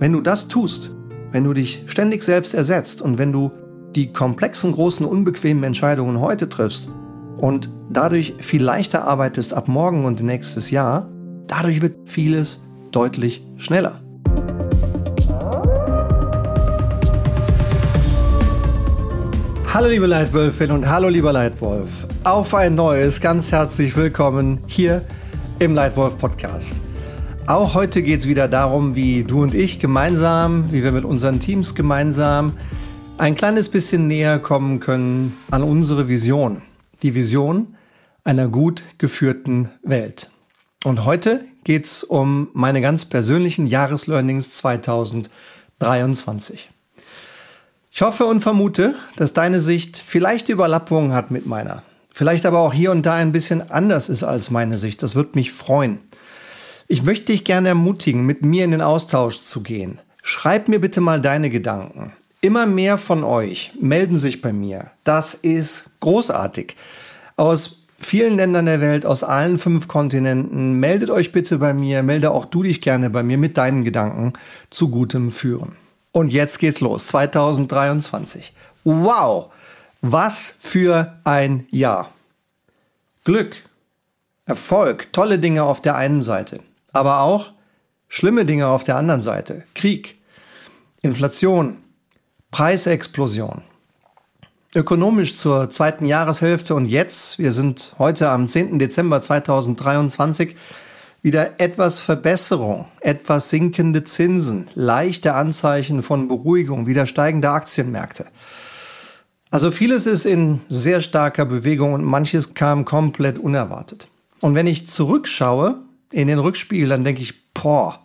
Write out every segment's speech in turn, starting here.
Wenn du das tust, wenn du dich ständig selbst ersetzt und wenn du die komplexen, großen, unbequemen Entscheidungen heute triffst und dadurch viel leichter arbeitest ab morgen und nächstes Jahr, dadurch wird vieles deutlich schneller. Hallo liebe Leitwölfin und hallo lieber Leitwolf. Auf ein neues, ganz herzlich willkommen hier im Leitwolf Podcast. Auch heute geht es wieder darum, wie du und ich gemeinsam, wie wir mit unseren Teams gemeinsam ein kleines bisschen näher kommen können an unsere Vision. Die Vision einer gut geführten Welt. Und heute geht es um meine ganz persönlichen Jahreslearnings 2023. Ich hoffe und vermute, dass deine Sicht vielleicht Überlappungen hat mit meiner. Vielleicht aber auch hier und da ein bisschen anders ist als meine Sicht. Das wird mich freuen. Ich möchte dich gerne ermutigen, mit mir in den Austausch zu gehen. Schreib mir bitte mal deine Gedanken. Immer mehr von euch melden sich bei mir. Das ist großartig. Aus vielen Ländern der Welt, aus allen fünf Kontinenten, meldet euch bitte bei mir, melde auch du dich gerne bei mir mit deinen Gedanken zu gutem Führen. Und jetzt geht's los, 2023. Wow, was für ein Jahr. Glück, Erfolg, tolle Dinge auf der einen Seite, aber auch schlimme Dinge auf der anderen Seite. Krieg, Inflation, Preisexplosion. Ökonomisch zur zweiten Jahreshälfte und jetzt, wir sind heute am 10. Dezember 2023, wieder etwas Verbesserung, etwas sinkende Zinsen, leichte Anzeichen von Beruhigung, wieder steigende Aktienmärkte. Also vieles ist in sehr starker Bewegung und manches kam komplett unerwartet. Und wenn ich zurückschaue in den Rückspiegel, dann denke ich, boah,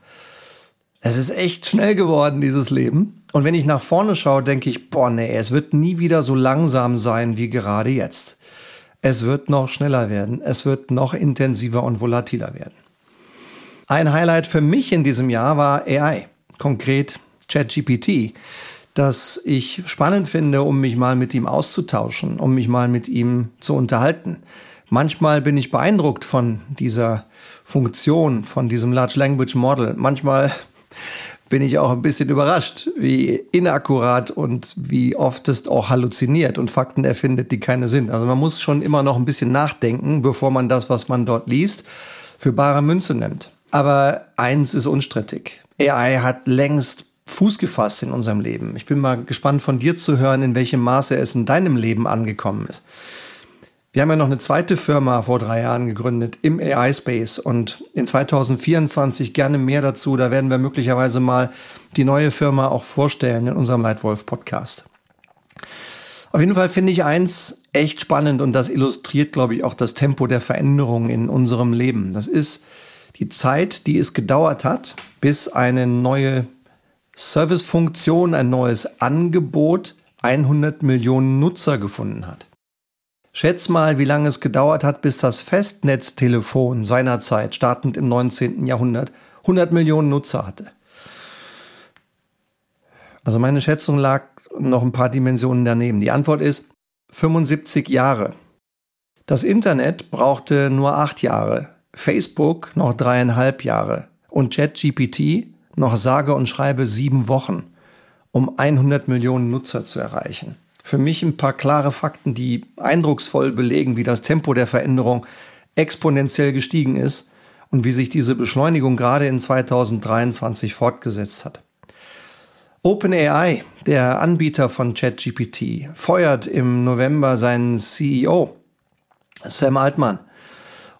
es ist echt schnell geworden, dieses Leben. Und wenn ich nach vorne schaue, denke ich, boah, nee, es wird nie wieder so langsam sein wie gerade jetzt. Es wird noch schneller werden, es wird noch intensiver und volatiler werden. Ein Highlight für mich in diesem Jahr war AI, konkret ChatGPT, das ich spannend finde, um mich mal mit ihm auszutauschen, um mich mal mit ihm zu unterhalten. Manchmal bin ich beeindruckt von dieser Funktion, von diesem Large Language Model. Manchmal bin ich auch ein bisschen überrascht, wie inakkurat und wie oft es auch halluziniert und Fakten erfindet, die keine sind. Also man muss schon immer noch ein bisschen nachdenken, bevor man das, was man dort liest, für bare Münze nimmt. Aber eins ist unstrittig. AI hat längst Fuß gefasst in unserem Leben. Ich bin mal gespannt von dir zu hören, in welchem Maße es in deinem Leben angekommen ist. Wir haben ja noch eine zweite Firma vor drei Jahren gegründet im AI-Space und in 2024 gerne mehr dazu. Da werden wir möglicherweise mal die neue Firma auch vorstellen in unserem Leitwolf-Podcast. Auf jeden Fall finde ich eins echt spannend und das illustriert, glaube ich, auch das Tempo der Veränderung in unserem Leben. Das ist die Zeit, die es gedauert hat, bis eine neue Servicefunktion, ein neues Angebot 100 Millionen Nutzer gefunden hat. Schätz mal, wie lange es gedauert hat, bis das Festnetztelefon seinerzeit, startend im 19. Jahrhundert, 100 Millionen Nutzer hatte. Also meine Schätzung lag noch ein paar Dimensionen daneben. Die Antwort ist 75 Jahre. Das Internet brauchte nur acht Jahre. Facebook noch dreieinhalb Jahre und ChatGPT noch sage und schreibe sieben Wochen, um 100 Millionen Nutzer zu erreichen. Für mich ein paar klare Fakten, die eindrucksvoll belegen, wie das Tempo der Veränderung exponentiell gestiegen ist und wie sich diese Beschleunigung gerade in 2023 fortgesetzt hat. OpenAI, der Anbieter von ChatGPT, feuert im November seinen CEO, Sam Altman,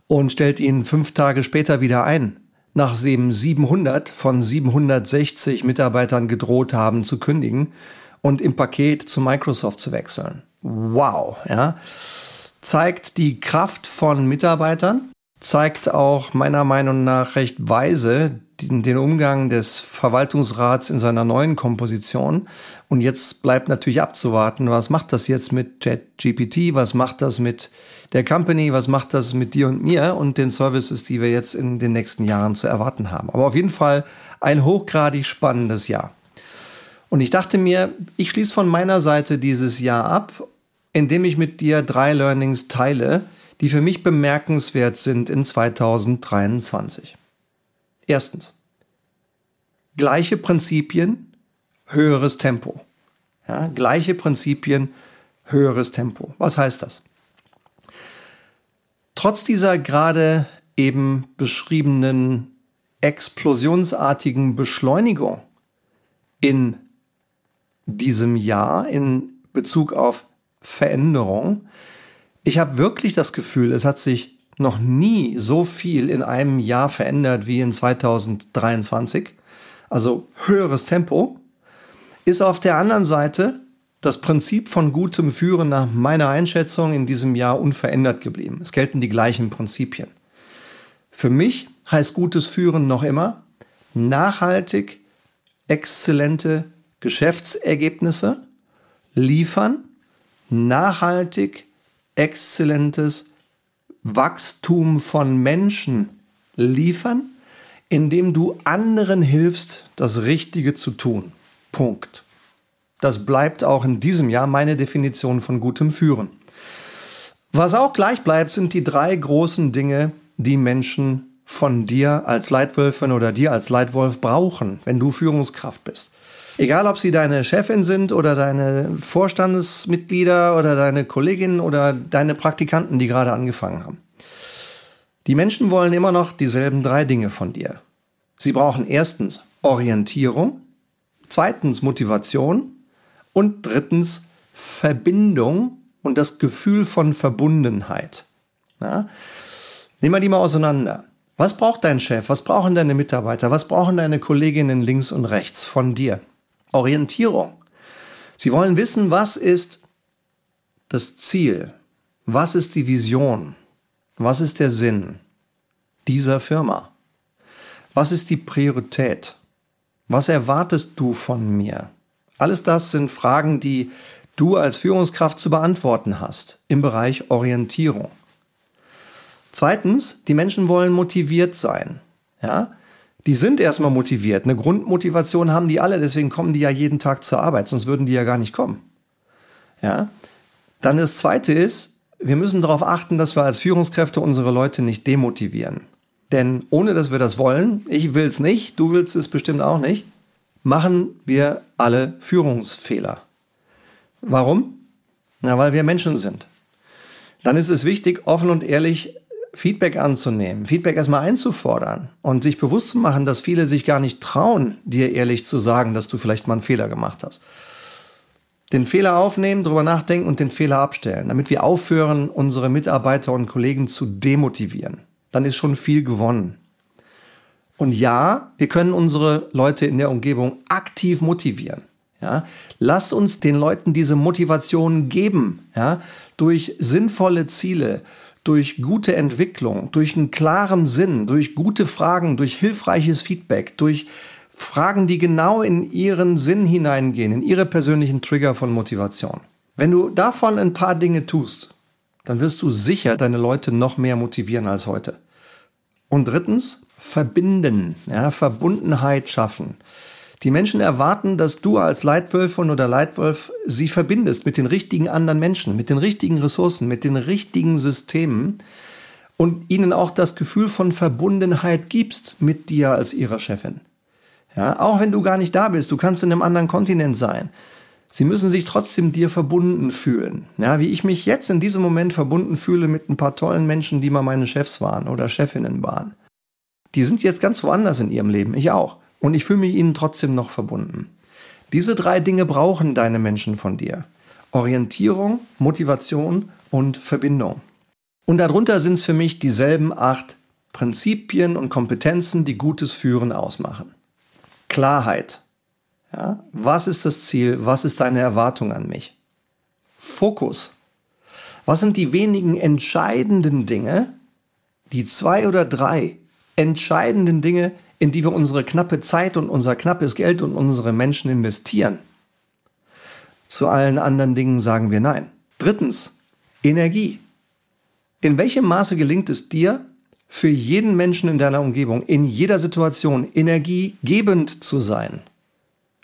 und stellt ihn fünf Tage später wieder ein, nachdem 700 von 760 Mitarbeitern gedroht haben zu kündigen und im Paket zu Microsoft zu wechseln. Wow, ja. Zeigt die Kraft von Mitarbeitern, zeigt auch meiner Meinung nach recht weise den, Umgang des Verwaltungsrats in seiner neuen Komposition. Und jetzt bleibt natürlich abzuwarten, was macht das jetzt mit ChatGPT, was macht das mit der Company, was macht das mit dir und mir und den Services, die wir jetzt in den nächsten Jahren zu erwarten haben. Aber auf jeden Fall ein hochgradig spannendes Jahr. Und ich dachte mir, ich schließe von meiner Seite dieses Jahr ab, indem ich mit dir drei Learnings teile, die für mich bemerkenswert sind in 2023. Erstens. Gleiche Prinzipien, höheres Tempo. Ja, gleiche Prinzipien, höheres Tempo. Was heißt das? Trotz dieser gerade eben beschriebenen explosionsartigen Beschleunigung in diesem Jahr in Bezug auf Veränderung, ich habe wirklich das Gefühl, es hat sich noch nie so viel in einem Jahr verändert wie in 2023. Also höheres Tempo. Ist auf der anderen Seite das Prinzip von gutem Führen nach meiner Einschätzung in diesem Jahr unverändert geblieben. Es gelten die gleichen Prinzipien. Für mich heißt gutes Führen noch immer nachhaltig exzellente Geschäftsergebnisse liefern, nachhaltig exzellentes Wachstum von Menschen liefern, indem du anderen hilfst, das Richtige zu tun. Punkt. Das bleibt auch in diesem Jahr meine Definition von gutem Führen. Was auch gleich bleibt, sind die drei großen Dinge, die Menschen von dir als Leitwölfin oder dir als Leitwolf brauchen, wenn du Führungskraft bist. Egal, ob sie deine Chefin sind oder deine Vorstandsmitglieder oder deine Kolleginnen oder deine Praktikanten, die gerade angefangen haben. Die Menschen wollen immer noch dieselben drei Dinge von dir. Sie brauchen erstens Orientierung, zweitens Motivation und drittens Verbindung und das Gefühl von Verbundenheit. Ja? Nehmen wir die mal auseinander. Was braucht dein Chef? Was brauchen deine Mitarbeiter? Was brauchen deine Kolleginnen links und rechts von dir? Orientierung. Sie wollen wissen, was ist das Ziel? Was ist die Vision? Was ist der Sinn dieser Firma? Was ist die Priorität? Was erwartest du von mir? Alles das sind Fragen, die du als Führungskraft zu beantworten hast im Bereich Orientierung. Zweitens, die Menschen wollen motiviert sein. Ja? Die sind erstmal motiviert. Eine Grundmotivation haben die alle, deswegen kommen die ja jeden Tag zur Arbeit, sonst würden die ja gar nicht kommen. Ja? Dann das zweite ist, wir müssen darauf achten, dass wir als Führungskräfte unsere Leute nicht demotivieren. Denn ohne dass wir das wollen, ich will es nicht, du willst es bestimmt auch nicht, machen wir alle Führungsfehler. Warum? Na, weil wir Menschen sind. Dann ist es wichtig, offen und ehrlich Feedback anzunehmen, Feedback erstmal einzufordern und sich bewusst zu machen, dass viele sich gar nicht trauen, dir ehrlich zu sagen, dass du vielleicht mal einen Fehler gemacht hast. Den Fehler aufnehmen, drüber nachdenken und den Fehler abstellen, damit wir aufhören, unsere Mitarbeiter und Kollegen zu demotivieren. Dann ist schon viel gewonnen. Und ja, wir können unsere Leute in der Umgebung aktiv motivieren. Ja, lasst uns den Leuten diese Motivation geben, ja, durch sinnvolle Ziele, durch gute Entwicklung, durch einen klaren Sinn, durch gute Fragen, durch hilfreiches Feedback, durch Fragen, die genau in ihren Sinn hineingehen, in ihre persönlichen Trigger von Motivation. Wenn du davon ein paar Dinge tust, dann wirst du sicher deine Leute noch mehr motivieren als heute. Und drittens, verbinden, ja, Verbundenheit schaffen. Die Menschen erwarten, dass du als Leitwölfin oder Leitwolf sie verbindest mit den richtigen anderen Menschen, mit den richtigen Ressourcen, mit den richtigen Systemen und ihnen auch das Gefühl von Verbundenheit gibst mit dir als ihrer Chefin. Ja, auch wenn du gar nicht da bist, du kannst in einem anderen Kontinent sein. Sie müssen sich trotzdem dir verbunden fühlen. Ja, wie ich mich jetzt in diesem Moment verbunden fühle mit ein paar tollen Menschen, die mal meine Chefs waren oder Chefinnen waren. Die sind jetzt ganz woanders in ihrem Leben, ich auch und ich fühle mich ihnen trotzdem noch verbunden. Diese drei Dinge brauchen deine Menschen von dir. Orientierung, Motivation und Verbindung. Und darunter sind es für mich dieselben acht Prinzipien und Kompetenzen, die gutes Führen ausmachen. Klarheit. Ja, was ist das Ziel? Was ist deine Erwartung an mich? Fokus. Was sind die wenigen entscheidenden Dinge, die zwei oder drei entscheidenden Dinge, in die wir unsere knappe Zeit und unser knappes Geld und unsere Menschen investieren. Zu allen anderen Dingen sagen wir Nein. Drittens, Energie. In welchem Maße gelingt es dir, für jeden Menschen in deiner Umgebung, in jeder Situation energiegebend zu sein,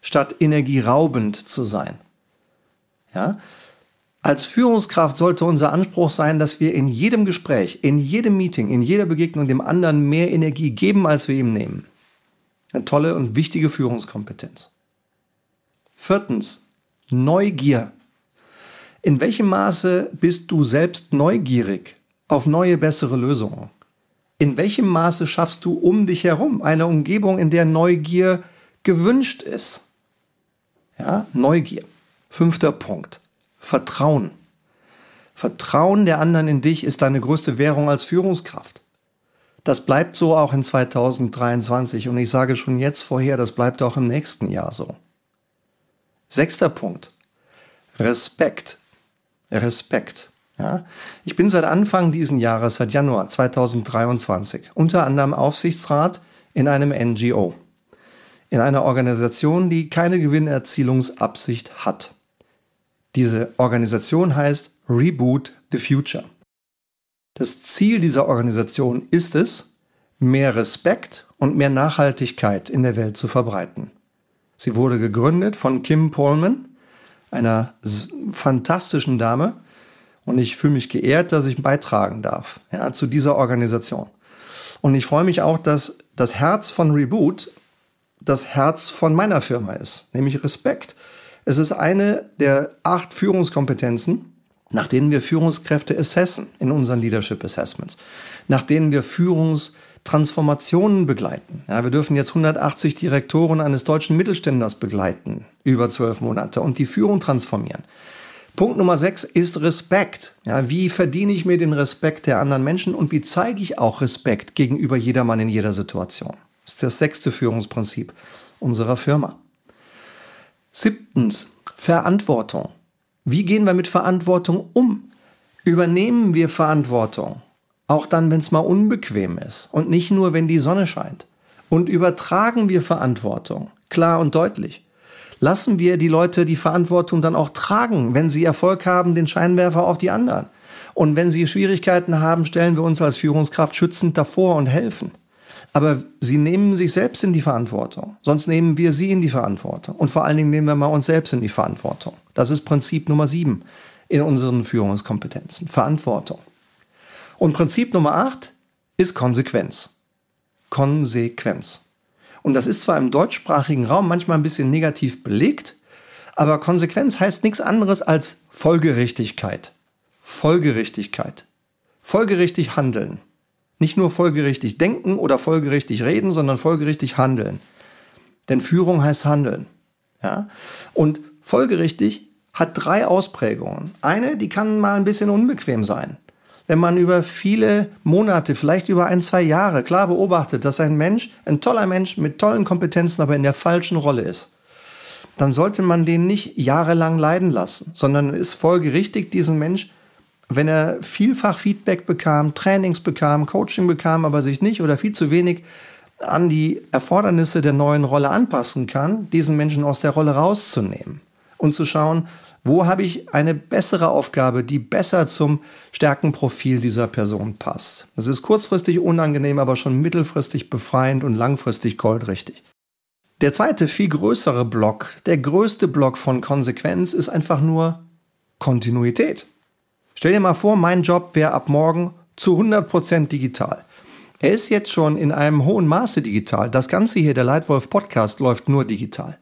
statt energieraubend zu sein? Ja? Als Führungskraft sollte unser Anspruch sein, dass wir in jedem Gespräch, in jedem Meeting, in jeder Begegnung dem anderen mehr Energie geben, als wir ihm nehmen. Eine tolle und wichtige Führungskompetenz. Viertens, Neugier. In welchem Maße bist du selbst neugierig auf neue, bessere Lösungen? In welchem Maße schaffst du um dich herum eine Umgebung, in der Neugier gewünscht ist? Ja, Neugier. Fünfter Punkt. Vertrauen. Vertrauen der anderen in dich ist deine größte Währung als Führungskraft. Das bleibt so auch in 2023 und ich sage schon jetzt vorher, das bleibt auch im nächsten Jahr so. Sechster Punkt. Respekt. Respekt. Ja, ich bin seit Anfang diesen Jahres, seit Januar 2023, unter anderem Aufsichtsrat in einem NGO. In einer Organisation, die keine Gewinnerzielungsabsicht hat. Diese Organisation heißt Reboot the Future. Das Ziel dieser Organisation ist es, mehr Respekt und mehr Nachhaltigkeit in der Welt zu verbreiten. Sie wurde gegründet von Kim Pullman, einer fantastischen Dame, und ich fühle mich geehrt, dass ich beitragen darf ja, zu dieser Organisation. Und ich freue mich auch, dass das Herz von Reboot das Herz von meiner Firma ist, nämlich Respekt. Es ist eine der acht Führungskompetenzen, nach denen wir Führungskräfte assessen in unseren Leadership Assessments, nach denen wir Führungstransformationen begleiten. Ja, wir dürfen jetzt 180 Direktoren eines deutschen Mittelständlers begleiten, über zwölf Monate, und die Führung transformieren. Punkt Nummer sechs ist Respekt. Ja, wie verdiene ich mir den Respekt der anderen Menschen und wie zeige ich auch Respekt gegenüber jedermann in jeder Situation? Das ist das sechste Führungsprinzip unserer Firma. Siebtens, Verantwortung. Wie gehen wir mit Verantwortung um? Übernehmen wir Verantwortung? Auch dann, wenn es mal unbequem ist und nicht nur, wenn die Sonne scheint. Und übertragen wir Verantwortung? Klar und deutlich. Lassen wir die Leute die Verantwortung dann auch tragen, wenn sie Erfolg haben, den Scheinwerfer auf die anderen. Und wenn sie Schwierigkeiten haben, stellen wir uns als Führungskraft schützend davor und helfen. Aber sie nehmen sich selbst in die Verantwortung. Sonst nehmen wir sie in die Verantwortung. Und vor allen Dingen nehmen wir mal uns selbst in die Verantwortung. Das ist Prinzip Nummer sieben in unseren Führungskompetenzen. Verantwortung. Und Prinzip Nummer acht ist Konsequenz. Konsequenz. Und das ist zwar im deutschsprachigen Raum manchmal ein bisschen negativ belegt, aber Konsequenz heißt nichts anderes als Folgerichtigkeit. Folgerichtigkeit. Folgerichtig handeln. Nicht nur folgerichtig denken oder folgerichtig reden, sondern folgerichtig handeln. Denn Führung heißt handeln. Ja? Und folgerichtig hat drei Ausprägungen. Eine, die kann mal ein bisschen unbequem sein. Wenn man über viele Monate, vielleicht über ein, zwei Jahre klar beobachtet, dass ein Mensch, ein toller Mensch mit tollen Kompetenzen, aber in der falschen Rolle ist, dann sollte man den nicht jahrelang leiden lassen, sondern ist folgerichtig, diesen Mensch wenn er vielfach Feedback bekam, Trainings bekam, Coaching bekam, aber sich nicht oder viel zu wenig an die Erfordernisse der neuen Rolle anpassen kann, diesen Menschen aus der Rolle rauszunehmen und zu schauen, wo habe ich eine bessere Aufgabe, die besser zum Stärkenprofil dieser Person passt. Das ist kurzfristig unangenehm, aber schon mittelfristig befreiend und langfristig goldrichtig. Der zweite, viel größere Block, der größte Block von Konsequenz ist einfach nur Kontinuität. Stell dir mal vor, mein Job wäre ab morgen zu 100% digital. Er ist jetzt schon in einem hohen Maße digital. Das Ganze hier, der Leitwolf Podcast, läuft nur digital.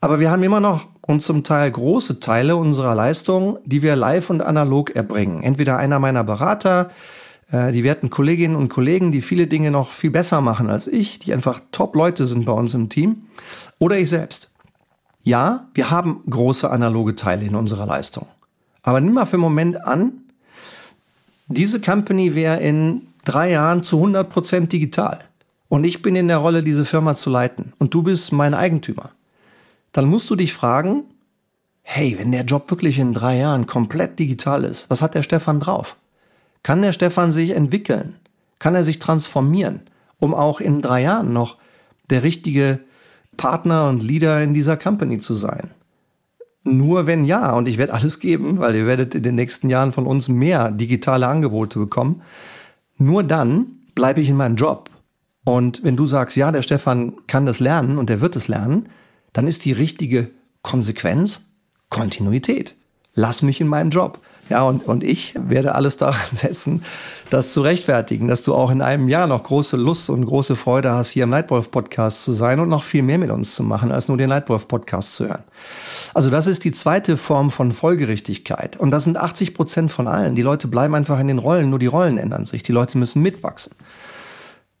Aber wir haben immer noch und zum Teil große Teile unserer Leistung, die wir live und analog erbringen. Entweder einer meiner Berater, äh, die werten Kolleginnen und Kollegen, die viele Dinge noch viel besser machen als ich, die einfach Top-Leute sind bei uns im Team, oder ich selbst. Ja, wir haben große analoge Teile in unserer Leistung. Aber nimm mal für einen Moment an, diese Company wäre in drei Jahren zu 100% digital. Und ich bin in der Rolle, diese Firma zu leiten. Und du bist mein Eigentümer. Dann musst du dich fragen, hey, wenn der Job wirklich in drei Jahren komplett digital ist, was hat der Stefan drauf? Kann der Stefan sich entwickeln? Kann er sich transformieren, um auch in drei Jahren noch der richtige Partner und Leader in dieser Company zu sein? Nur wenn ja, und ich werde alles geben, weil ihr werdet in den nächsten Jahren von uns mehr digitale Angebote bekommen. Nur dann bleibe ich in meinem Job. Und wenn du sagst, ja, der Stefan kann das lernen und der wird es lernen, dann ist die richtige Konsequenz Kontinuität. Lass mich in meinem Job. Ja, und, und ich werde alles daran setzen, das zu rechtfertigen, dass du auch in einem Jahr noch große Lust und große Freude hast, hier im Lightwolf Podcast zu sein und noch viel mehr mit uns zu machen, als nur den Lightwolf Podcast zu hören. Also das ist die zweite Form von Folgerichtigkeit. Und das sind 80 Prozent von allen. Die Leute bleiben einfach in den Rollen, nur die Rollen ändern sich. Die Leute müssen mitwachsen.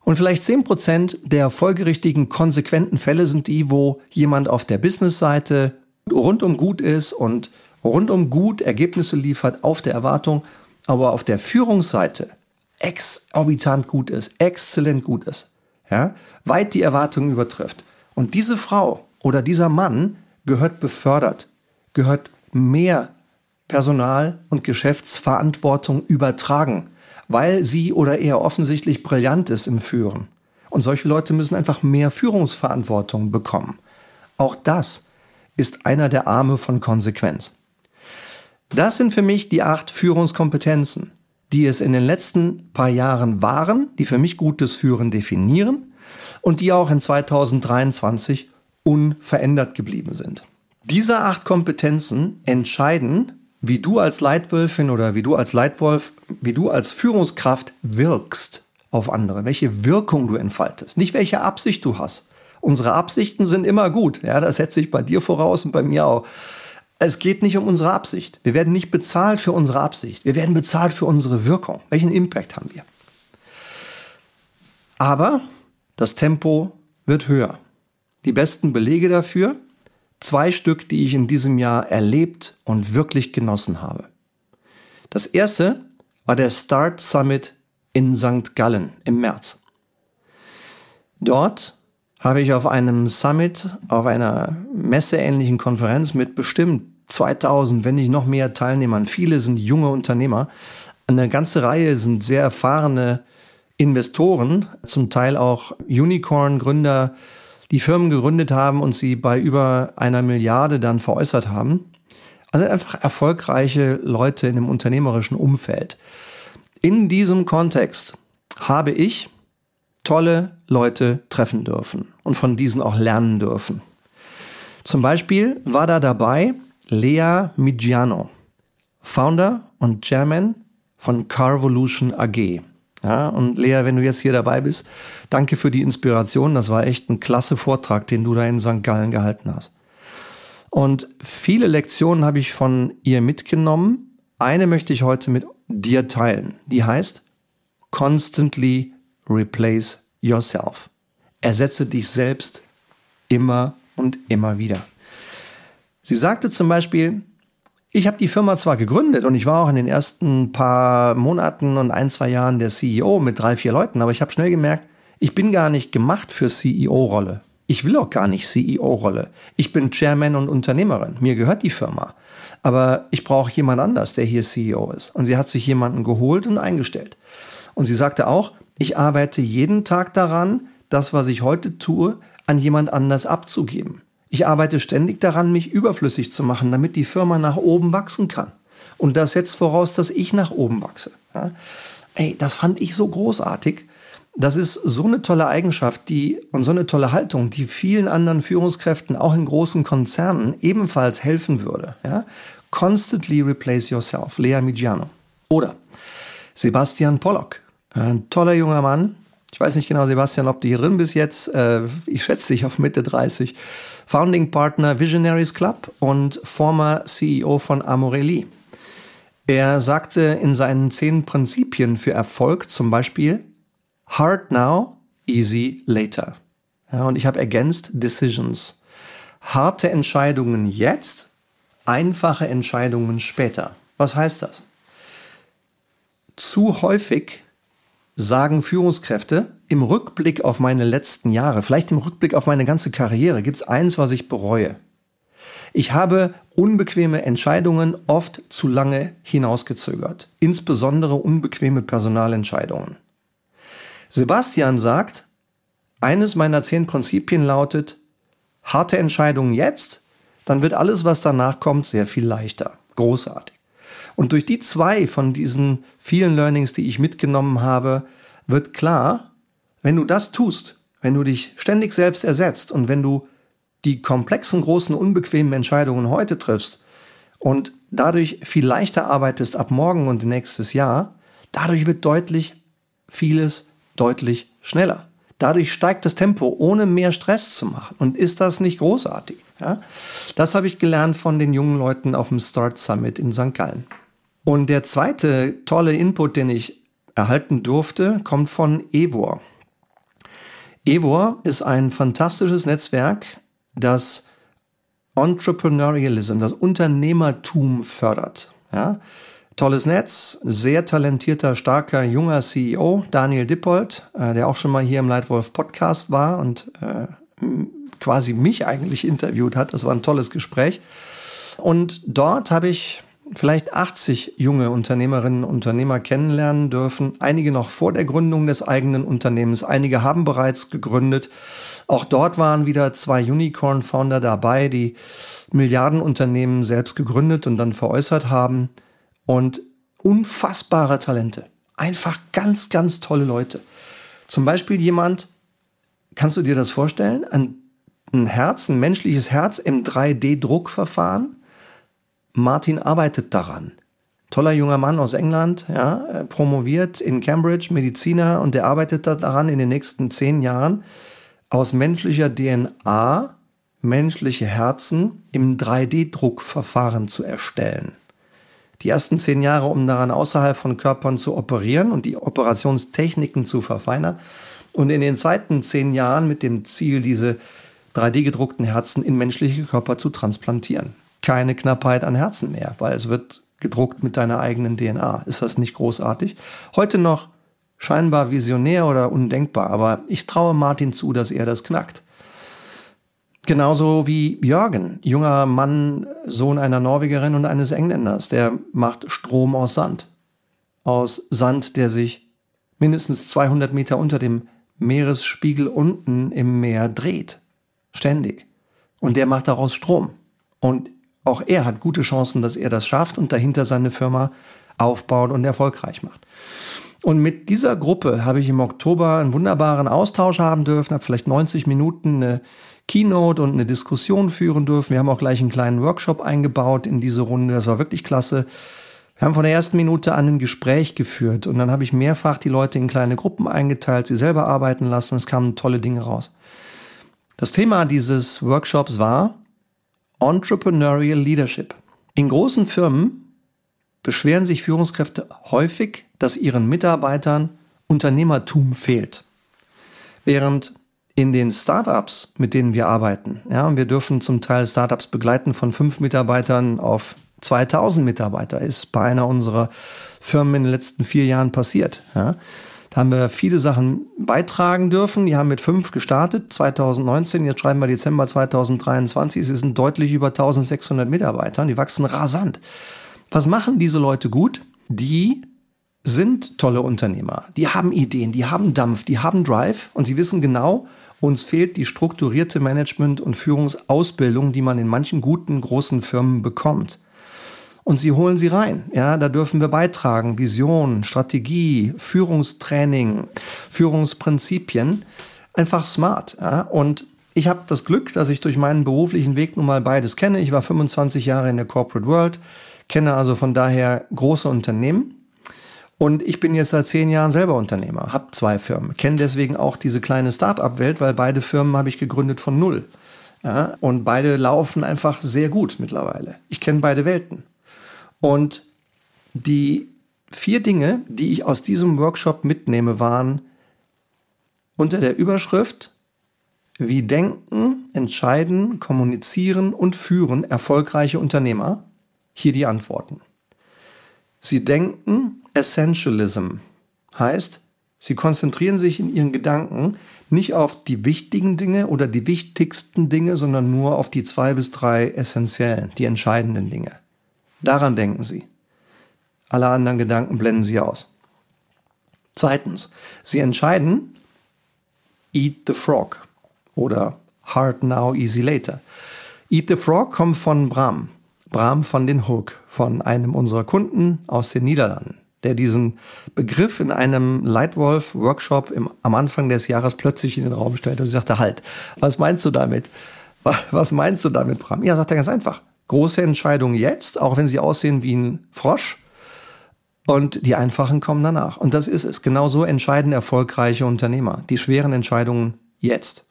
Und vielleicht 10 Prozent der folgerichtigen, konsequenten Fälle sind die, wo jemand auf der Business-Seite rundum gut ist und rundum gut Ergebnisse liefert auf der Erwartung, aber auf der Führungsseite exorbitant gut ist, exzellent gut ist, ja, weit die Erwartungen übertrifft. Und diese Frau oder dieser Mann gehört befördert, gehört mehr Personal und Geschäftsverantwortung übertragen, weil sie oder er offensichtlich brillant ist im Führen. Und solche Leute müssen einfach mehr Führungsverantwortung bekommen. Auch das ist einer der Arme von Konsequenz. Das sind für mich die acht Führungskompetenzen, die es in den letzten paar Jahren waren, die für mich gutes Führen definieren und die auch in 2023 unverändert geblieben sind. Diese acht Kompetenzen entscheiden, wie du als Leitwölfin oder wie du als Leitwolf, wie du als Führungskraft wirkst auf andere, welche Wirkung du entfaltest, nicht welche Absicht du hast. Unsere Absichten sind immer gut, ja, das setze ich bei dir voraus und bei mir auch. Es geht nicht um unsere Absicht. Wir werden nicht bezahlt für unsere Absicht. Wir werden bezahlt für unsere Wirkung. Welchen Impact haben wir? Aber das Tempo wird höher. Die besten Belege dafür, zwei Stück, die ich in diesem Jahr erlebt und wirklich genossen habe. Das erste war der Start Summit in St. Gallen im März. Dort habe ich auf einem Summit, auf einer messeähnlichen Konferenz mit bestimmt 2000, wenn nicht noch mehr Teilnehmern. Viele sind junge Unternehmer. Eine ganze Reihe sind sehr erfahrene Investoren, zum Teil auch Unicorn-Gründer, die Firmen gegründet haben und sie bei über einer Milliarde dann veräußert haben. Also einfach erfolgreiche Leute in dem unternehmerischen Umfeld. In diesem Kontext habe ich tolle Leute treffen dürfen und von diesen auch lernen dürfen. Zum Beispiel war da dabei Lea Migiano, Founder und Chairman von Carvolution AG. Ja, und Lea, wenn du jetzt hier dabei bist, danke für die Inspiration. Das war echt ein klasse Vortrag, den du da in St. Gallen gehalten hast. Und viele Lektionen habe ich von ihr mitgenommen. Eine möchte ich heute mit dir teilen. Die heißt Constantly Replace Yourself. Ersetze dich selbst immer und immer wieder. Sie sagte zum Beispiel, ich habe die Firma zwar gegründet und ich war auch in den ersten paar Monaten und ein, zwei Jahren der CEO mit drei, vier Leuten, aber ich habe schnell gemerkt, ich bin gar nicht gemacht für CEO-Rolle. Ich will auch gar nicht CEO-Rolle. Ich bin Chairman und Unternehmerin. Mir gehört die Firma. Aber ich brauche jemand anders, der hier CEO ist. Und sie hat sich jemanden geholt und eingestellt. Und sie sagte auch, ich arbeite jeden Tag daran, das, was ich heute tue, an jemand anders abzugeben. Ich arbeite ständig daran, mich überflüssig zu machen, damit die Firma nach oben wachsen kann. Und das setzt voraus, dass ich nach oben wachse. Ja? Ey, das fand ich so großartig. Das ist so eine tolle Eigenschaft, die und so eine tolle Haltung, die vielen anderen Führungskräften auch in großen Konzernen ebenfalls helfen würde. Ja? Constantly replace yourself, Lea Migiano. Oder Sebastian Pollock, ein toller junger Mann. Ich weiß nicht genau, Sebastian, ob du hier drin bist jetzt. Äh, ich schätze dich auf Mitte 30. Founding Partner Visionaries Club und former CEO von Amorelli. Er sagte in seinen zehn Prinzipien für Erfolg zum Beispiel Hard now, easy later. Ja, und ich habe ergänzt Decisions. Harte Entscheidungen jetzt, einfache Entscheidungen später. Was heißt das? Zu häufig sagen Führungskräfte im Rückblick auf meine letzten Jahre, vielleicht im Rückblick auf meine ganze Karriere, gibt es eins, was ich bereue. Ich habe unbequeme Entscheidungen oft zu lange hinausgezögert, insbesondere unbequeme Personalentscheidungen. Sebastian sagt, eines meiner zehn Prinzipien lautet, harte Entscheidungen jetzt, dann wird alles, was danach kommt, sehr viel leichter. Großartig. Und durch die zwei von diesen vielen Learnings, die ich mitgenommen habe, wird klar, wenn du das tust, wenn du dich ständig selbst ersetzt und wenn du die komplexen, großen, unbequemen Entscheidungen heute triffst und dadurch viel leichter arbeitest ab morgen und nächstes Jahr, dadurch wird deutlich vieles deutlich schneller. Dadurch steigt das Tempo, ohne mehr Stress zu machen. Und ist das nicht großartig? Ja? Das habe ich gelernt von den jungen Leuten auf dem Start Summit in St. Gallen. Und der zweite tolle Input, den ich erhalten durfte, kommt von Evor. Evor ist ein fantastisches Netzwerk, das Entrepreneurialism, das Unternehmertum fördert. Ja? Tolles Netz, sehr talentierter, starker, junger CEO, Daniel Dippold, äh, der auch schon mal hier im Leitwolf Podcast war und äh, quasi mich eigentlich interviewt hat. Das war ein tolles Gespräch. Und dort habe ich vielleicht 80 junge Unternehmerinnen und Unternehmer kennenlernen dürfen. Einige noch vor der Gründung des eigenen Unternehmens. Einige haben bereits gegründet. Auch dort waren wieder zwei Unicorn-Founder dabei, die Milliardenunternehmen selbst gegründet und dann veräußert haben und unfassbare Talente. Einfach ganz, ganz tolle Leute. Zum Beispiel jemand, kannst du dir das vorstellen? Ein, ein Herz, ein menschliches Herz im 3D-Druckverfahren. Martin arbeitet daran. Toller junger Mann aus England, ja, promoviert in Cambridge, Mediziner, und der arbeitet daran in den nächsten zehn Jahren aus menschlicher DNA menschliche Herzen im 3D-Druckverfahren zu erstellen die ersten zehn Jahre, um daran außerhalb von Körpern zu operieren und die Operationstechniken zu verfeinern. Und in den zweiten zehn Jahren mit dem Ziel, diese 3D-gedruckten Herzen in menschliche Körper zu transplantieren. Keine Knappheit an Herzen mehr, weil es wird gedruckt mit deiner eigenen DNA. Ist das nicht großartig? Heute noch scheinbar visionär oder undenkbar, aber ich traue Martin zu, dass er das knackt. Genauso wie Jürgen, junger Mann, Sohn einer Norwegerin und eines Engländers, der macht Strom aus Sand. Aus Sand, der sich mindestens 200 Meter unter dem Meeresspiegel unten im Meer dreht. Ständig. Und der macht daraus Strom. Und auch er hat gute Chancen, dass er das schafft und dahinter seine Firma aufbaut und erfolgreich macht. Und mit dieser Gruppe habe ich im Oktober einen wunderbaren Austausch haben dürfen, habe vielleicht 90 Minuten eine Keynote und eine Diskussion führen dürfen. Wir haben auch gleich einen kleinen Workshop eingebaut in diese Runde. Das war wirklich klasse. Wir haben von der ersten Minute an ein Gespräch geführt und dann habe ich mehrfach die Leute in kleine Gruppen eingeteilt, sie selber arbeiten lassen und es kamen tolle Dinge raus. Das Thema dieses Workshops war Entrepreneurial Leadership. In großen Firmen beschweren sich Führungskräfte häufig, dass ihren Mitarbeitern Unternehmertum fehlt. Während in den Startups, mit denen wir arbeiten, ja, und wir dürfen zum Teil Startups begleiten von fünf Mitarbeitern auf 2000 Mitarbeiter, ist bei einer unserer Firmen in den letzten vier Jahren passiert. Ja. Da haben wir viele Sachen beitragen dürfen. Die haben mit fünf gestartet, 2019. Jetzt schreiben wir Dezember 2023. Sie sind deutlich über 1600 Mitarbeiter. Die wachsen rasant. Was machen diese Leute gut? Die sind tolle Unternehmer. Die haben Ideen, die haben Dampf, die haben Drive und sie wissen genau, uns fehlt die strukturierte Management- und Führungsausbildung, die man in manchen guten großen Firmen bekommt. Und sie holen sie rein. Ja, da dürfen wir beitragen. Vision, Strategie, Führungstraining, Führungsprinzipien. Einfach smart. Ja? Und ich habe das Glück, dass ich durch meinen beruflichen Weg nun mal beides kenne. Ich war 25 Jahre in der Corporate World, kenne also von daher große Unternehmen und ich bin jetzt seit zehn Jahren selber Unternehmer, habe zwei Firmen, kenne deswegen auch diese kleine Start-up-Welt, weil beide Firmen habe ich gegründet von null. Ja, und beide laufen einfach sehr gut mittlerweile. Ich kenne beide Welten. Und die vier Dinge, die ich aus diesem Workshop mitnehme, waren unter der Überschrift Wie denken, entscheiden, kommunizieren und führen erfolgreiche Unternehmer? Hier die Antworten. Sie denken, Essentialism heißt, sie konzentrieren sich in ihren Gedanken nicht auf die wichtigen Dinge oder die wichtigsten Dinge, sondern nur auf die zwei bis drei essentiellen, die entscheidenden Dinge. Daran denken sie. Alle anderen Gedanken blenden sie aus. Zweitens, sie entscheiden Eat the Frog oder Hard Now, Easy Later. Eat the Frog kommt von Bram. Bram von den Hook, von einem unserer Kunden aus den Niederlanden der diesen Begriff in einem Lightwolf-Workshop am Anfang des Jahres plötzlich in den Raum stellte und sagte, halt, was meinst du damit? Was meinst du damit, Bram? Ja, sagt er ganz einfach. Große Entscheidungen jetzt, auch wenn sie aussehen wie ein Frosch. Und die einfachen kommen danach. Und das ist es. Genauso entscheiden erfolgreiche Unternehmer. Die schweren Entscheidungen jetzt.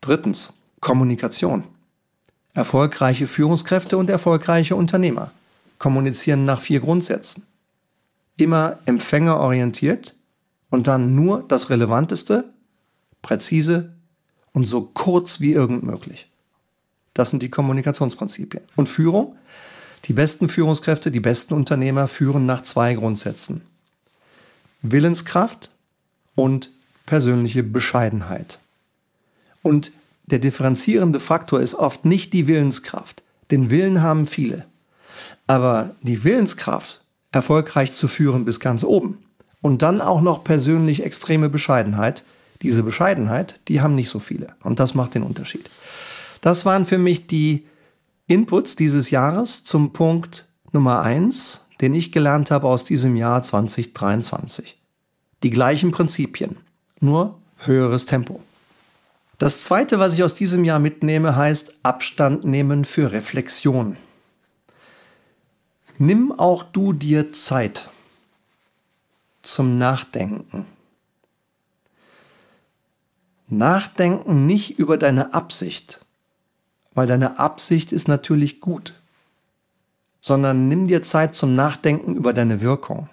Drittens, Kommunikation. Erfolgreiche Führungskräfte und erfolgreiche Unternehmer kommunizieren nach vier Grundsätzen. Immer empfängerorientiert und dann nur das Relevanteste, präzise und so kurz wie irgend möglich. Das sind die Kommunikationsprinzipien. Und Führung? Die besten Führungskräfte, die besten Unternehmer führen nach zwei Grundsätzen. Willenskraft und persönliche Bescheidenheit. Und der differenzierende Faktor ist oft nicht die Willenskraft. Den Willen haben viele. Aber die Willenskraft, erfolgreich zu führen bis ganz oben und dann auch noch persönlich extreme Bescheidenheit, diese Bescheidenheit, die haben nicht so viele. Und das macht den Unterschied. Das waren für mich die Inputs dieses Jahres zum Punkt Nummer eins, den ich gelernt habe aus diesem Jahr 2023. Die gleichen Prinzipien, nur höheres Tempo. Das zweite, was ich aus diesem Jahr mitnehme, heißt Abstand nehmen für Reflexion. Nimm auch du dir Zeit zum Nachdenken. Nachdenken nicht über deine Absicht, weil deine Absicht ist natürlich gut, sondern nimm dir Zeit zum Nachdenken über deine Wirkung,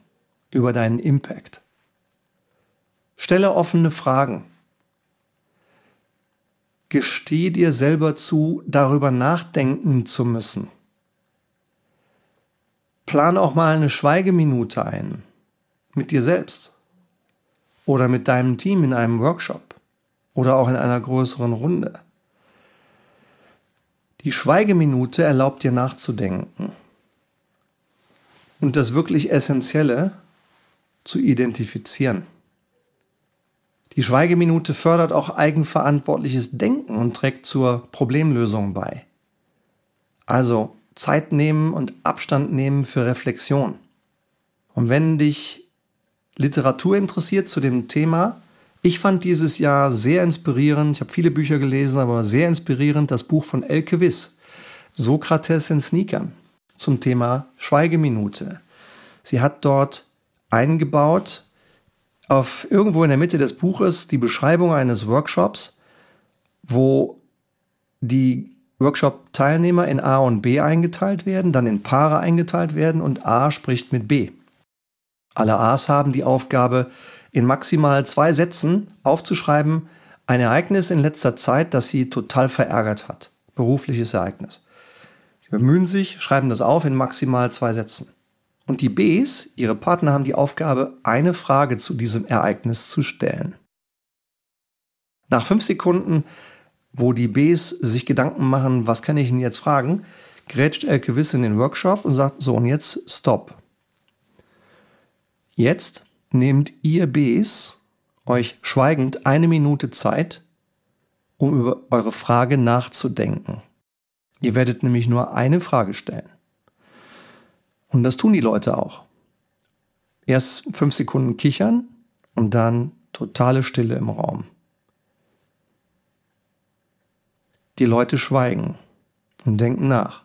über deinen Impact. Stelle offene Fragen. Gesteh dir selber zu, darüber nachdenken zu müssen. Plan auch mal eine Schweigeminute ein mit dir selbst oder mit deinem Team in einem Workshop oder auch in einer größeren Runde. Die Schweigeminute erlaubt dir nachzudenken und das wirklich Essentielle zu identifizieren. Die Schweigeminute fördert auch eigenverantwortliches Denken und trägt zur Problemlösung bei. Also Zeit nehmen und Abstand nehmen für Reflexion. Und wenn dich Literatur interessiert zu dem Thema. Ich fand dieses Jahr sehr inspirierend. Ich habe viele Bücher gelesen, aber sehr inspirierend das Buch von Elke Wiss, Sokrates in Sneakern, zum Thema Schweigeminute. Sie hat dort eingebaut, auf irgendwo in der Mitte des Buches, die Beschreibung eines Workshops, wo die Workshop-Teilnehmer in A und B eingeteilt werden, dann in Paare eingeteilt werden und A spricht mit B. Alle A's haben die Aufgabe, in maximal zwei Sätzen aufzuschreiben, ein Ereignis in letzter Zeit, das sie total verärgert hat. Berufliches Ereignis. Sie bemühen sich, schreiben das auf in maximal zwei Sätzen. Und die Bs, ihre Partner, haben die Aufgabe, eine Frage zu diesem Ereignis zu stellen. Nach fünf Sekunden, wo die Bs sich Gedanken machen, was kann ich denn jetzt fragen, grätscht Elke Wiss in den Workshop und sagt, so und jetzt Stop. Jetzt nehmt ihr Bs euch schweigend eine Minute Zeit, um über eure Frage nachzudenken. Ihr werdet nämlich nur eine Frage stellen. Und das tun die Leute auch. Erst fünf Sekunden kichern und dann totale Stille im Raum. Die Leute schweigen und denken nach.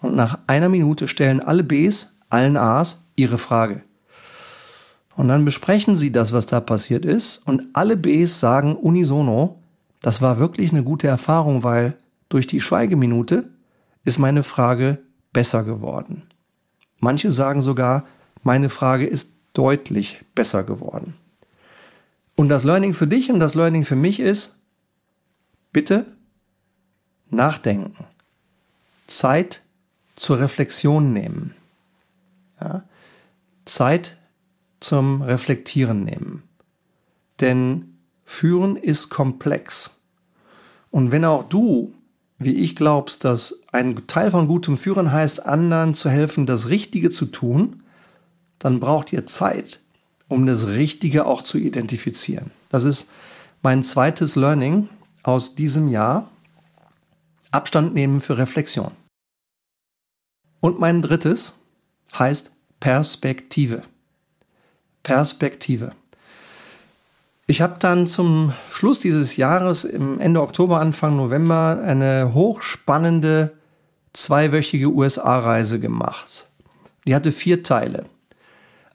Und nach einer Minute stellen alle Bs, allen As ihre Frage. Und dann besprechen sie das, was da passiert ist. Und alle Bs sagen unisono, das war wirklich eine gute Erfahrung, weil durch die Schweigeminute ist meine Frage besser geworden. Manche sagen sogar, meine Frage ist deutlich besser geworden. Und das Learning für dich und das Learning für mich ist, bitte nachdenken. Zeit zur Reflexion nehmen. Ja? Zeit zum Reflektieren nehmen. Denn Führen ist komplex. Und wenn auch du, wie ich glaubst, dass ein Teil von gutem Führen heißt, anderen zu helfen, das Richtige zu tun, dann braucht ihr Zeit, um das Richtige auch zu identifizieren. Das ist mein zweites Learning aus diesem Jahr. Abstand nehmen für Reflexion. Und mein drittes heißt Perspektive. Perspektive. Ich habe dann zum Schluss dieses Jahres, im Ende Oktober, Anfang November, eine hochspannende zweiwöchige USA-Reise gemacht. Die hatte vier Teile.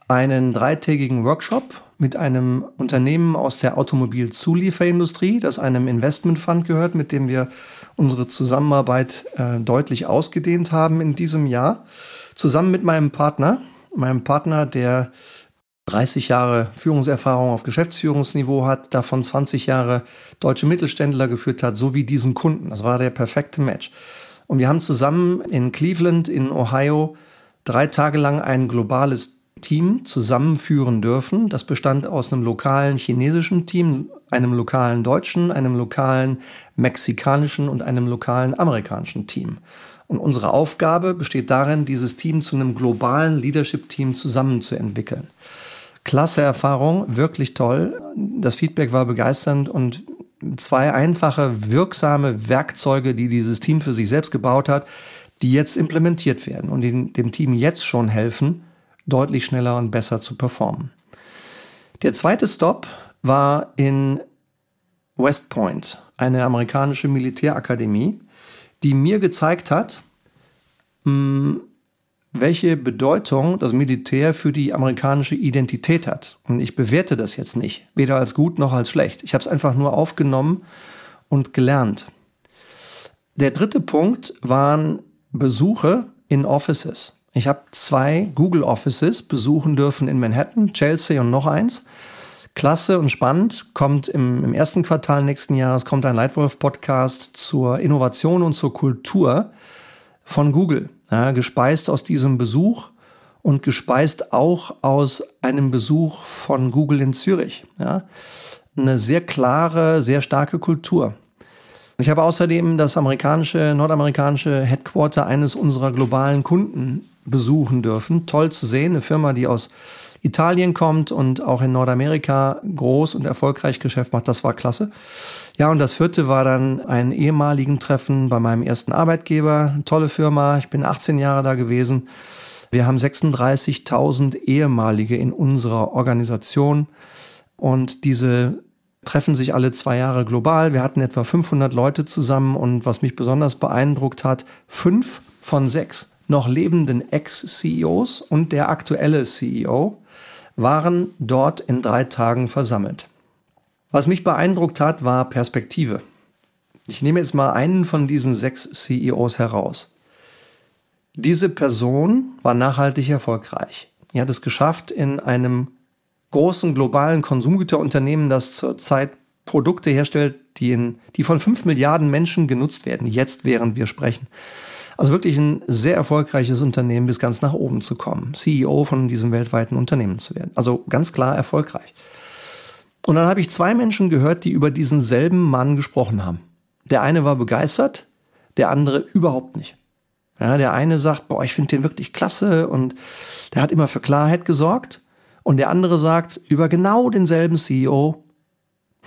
Einen dreitägigen Workshop mit einem Unternehmen aus der Automobilzulieferindustrie, das einem Investmentfund gehört, mit dem wir unsere Zusammenarbeit äh, deutlich ausgedehnt haben in diesem Jahr. Zusammen mit meinem Partner, meinem Partner, der 30 Jahre Führungserfahrung auf Geschäftsführungsniveau hat, davon 20 Jahre deutsche Mittelständler geführt hat, sowie diesen Kunden. Das war der perfekte Match. Und wir haben zusammen in Cleveland in Ohio drei Tage lang ein globales Team zusammenführen dürfen. Das bestand aus einem lokalen chinesischen Team, einem lokalen deutschen, einem lokalen mexikanischen und einem lokalen amerikanischen Team. Und unsere Aufgabe besteht darin, dieses Team zu einem globalen Leadership-Team zusammenzuentwickeln klasse Erfahrung, wirklich toll. Das Feedback war begeisternd und zwei einfache, wirksame Werkzeuge, die dieses Team für sich selbst gebaut hat, die jetzt implementiert werden und dem Team jetzt schon helfen, deutlich schneller und besser zu performen. Der zweite Stop war in West Point, eine amerikanische Militärakademie, die mir gezeigt hat, hm, welche Bedeutung das Militär für die amerikanische Identität hat. Und ich bewerte das jetzt nicht, weder als gut noch als schlecht. Ich habe es einfach nur aufgenommen und gelernt. Der dritte Punkt waren Besuche in Offices. Ich habe zwei Google Offices besuchen dürfen in Manhattan, Chelsea und noch eins. Klasse und spannend. Kommt im, im ersten Quartal nächsten Jahres kommt ein Leitwolf-Podcast zur Innovation und zur Kultur von Google ja, gespeist aus diesem Besuch und gespeist auch aus einem Besuch von Google in Zürich. Ja. Eine sehr klare, sehr starke Kultur. Ich habe außerdem das amerikanische, nordamerikanische Headquarter eines unserer globalen Kunden besuchen dürfen. Toll zu sehen, eine Firma, die aus Italien kommt und auch in Nordamerika groß und erfolgreich Geschäft macht. Das war klasse. Ja, und das vierte war dann ein ehemaligen Treffen bei meinem ersten Arbeitgeber. tolle Firma. Ich bin 18 Jahre da gewesen. Wir haben 36.000 ehemalige in unserer Organisation und diese treffen sich alle zwei Jahre global. Wir hatten etwa 500 Leute zusammen und was mich besonders beeindruckt hat, fünf von sechs noch lebenden Ex-CEOs und der aktuelle CEO waren dort in drei Tagen versammelt. Was mich beeindruckt hat, war Perspektive. Ich nehme jetzt mal einen von diesen sechs CEOs heraus. Diese Person war nachhaltig erfolgreich. Er hat es geschafft, in einem großen globalen Konsumgüterunternehmen, das zurzeit Produkte herstellt, die, in, die von fünf Milliarden Menschen genutzt werden, jetzt während wir sprechen, also wirklich ein sehr erfolgreiches Unternehmen bis ganz nach oben zu kommen, CEO von diesem weltweiten Unternehmen zu werden. Also ganz klar erfolgreich. Und dann habe ich zwei Menschen gehört, die über diesen selben Mann gesprochen haben. Der eine war begeistert, der andere überhaupt nicht. Ja, der eine sagt, boah, ich finde den wirklich klasse und der hat immer für Klarheit gesorgt. Und der andere sagt über genau denselben CEO,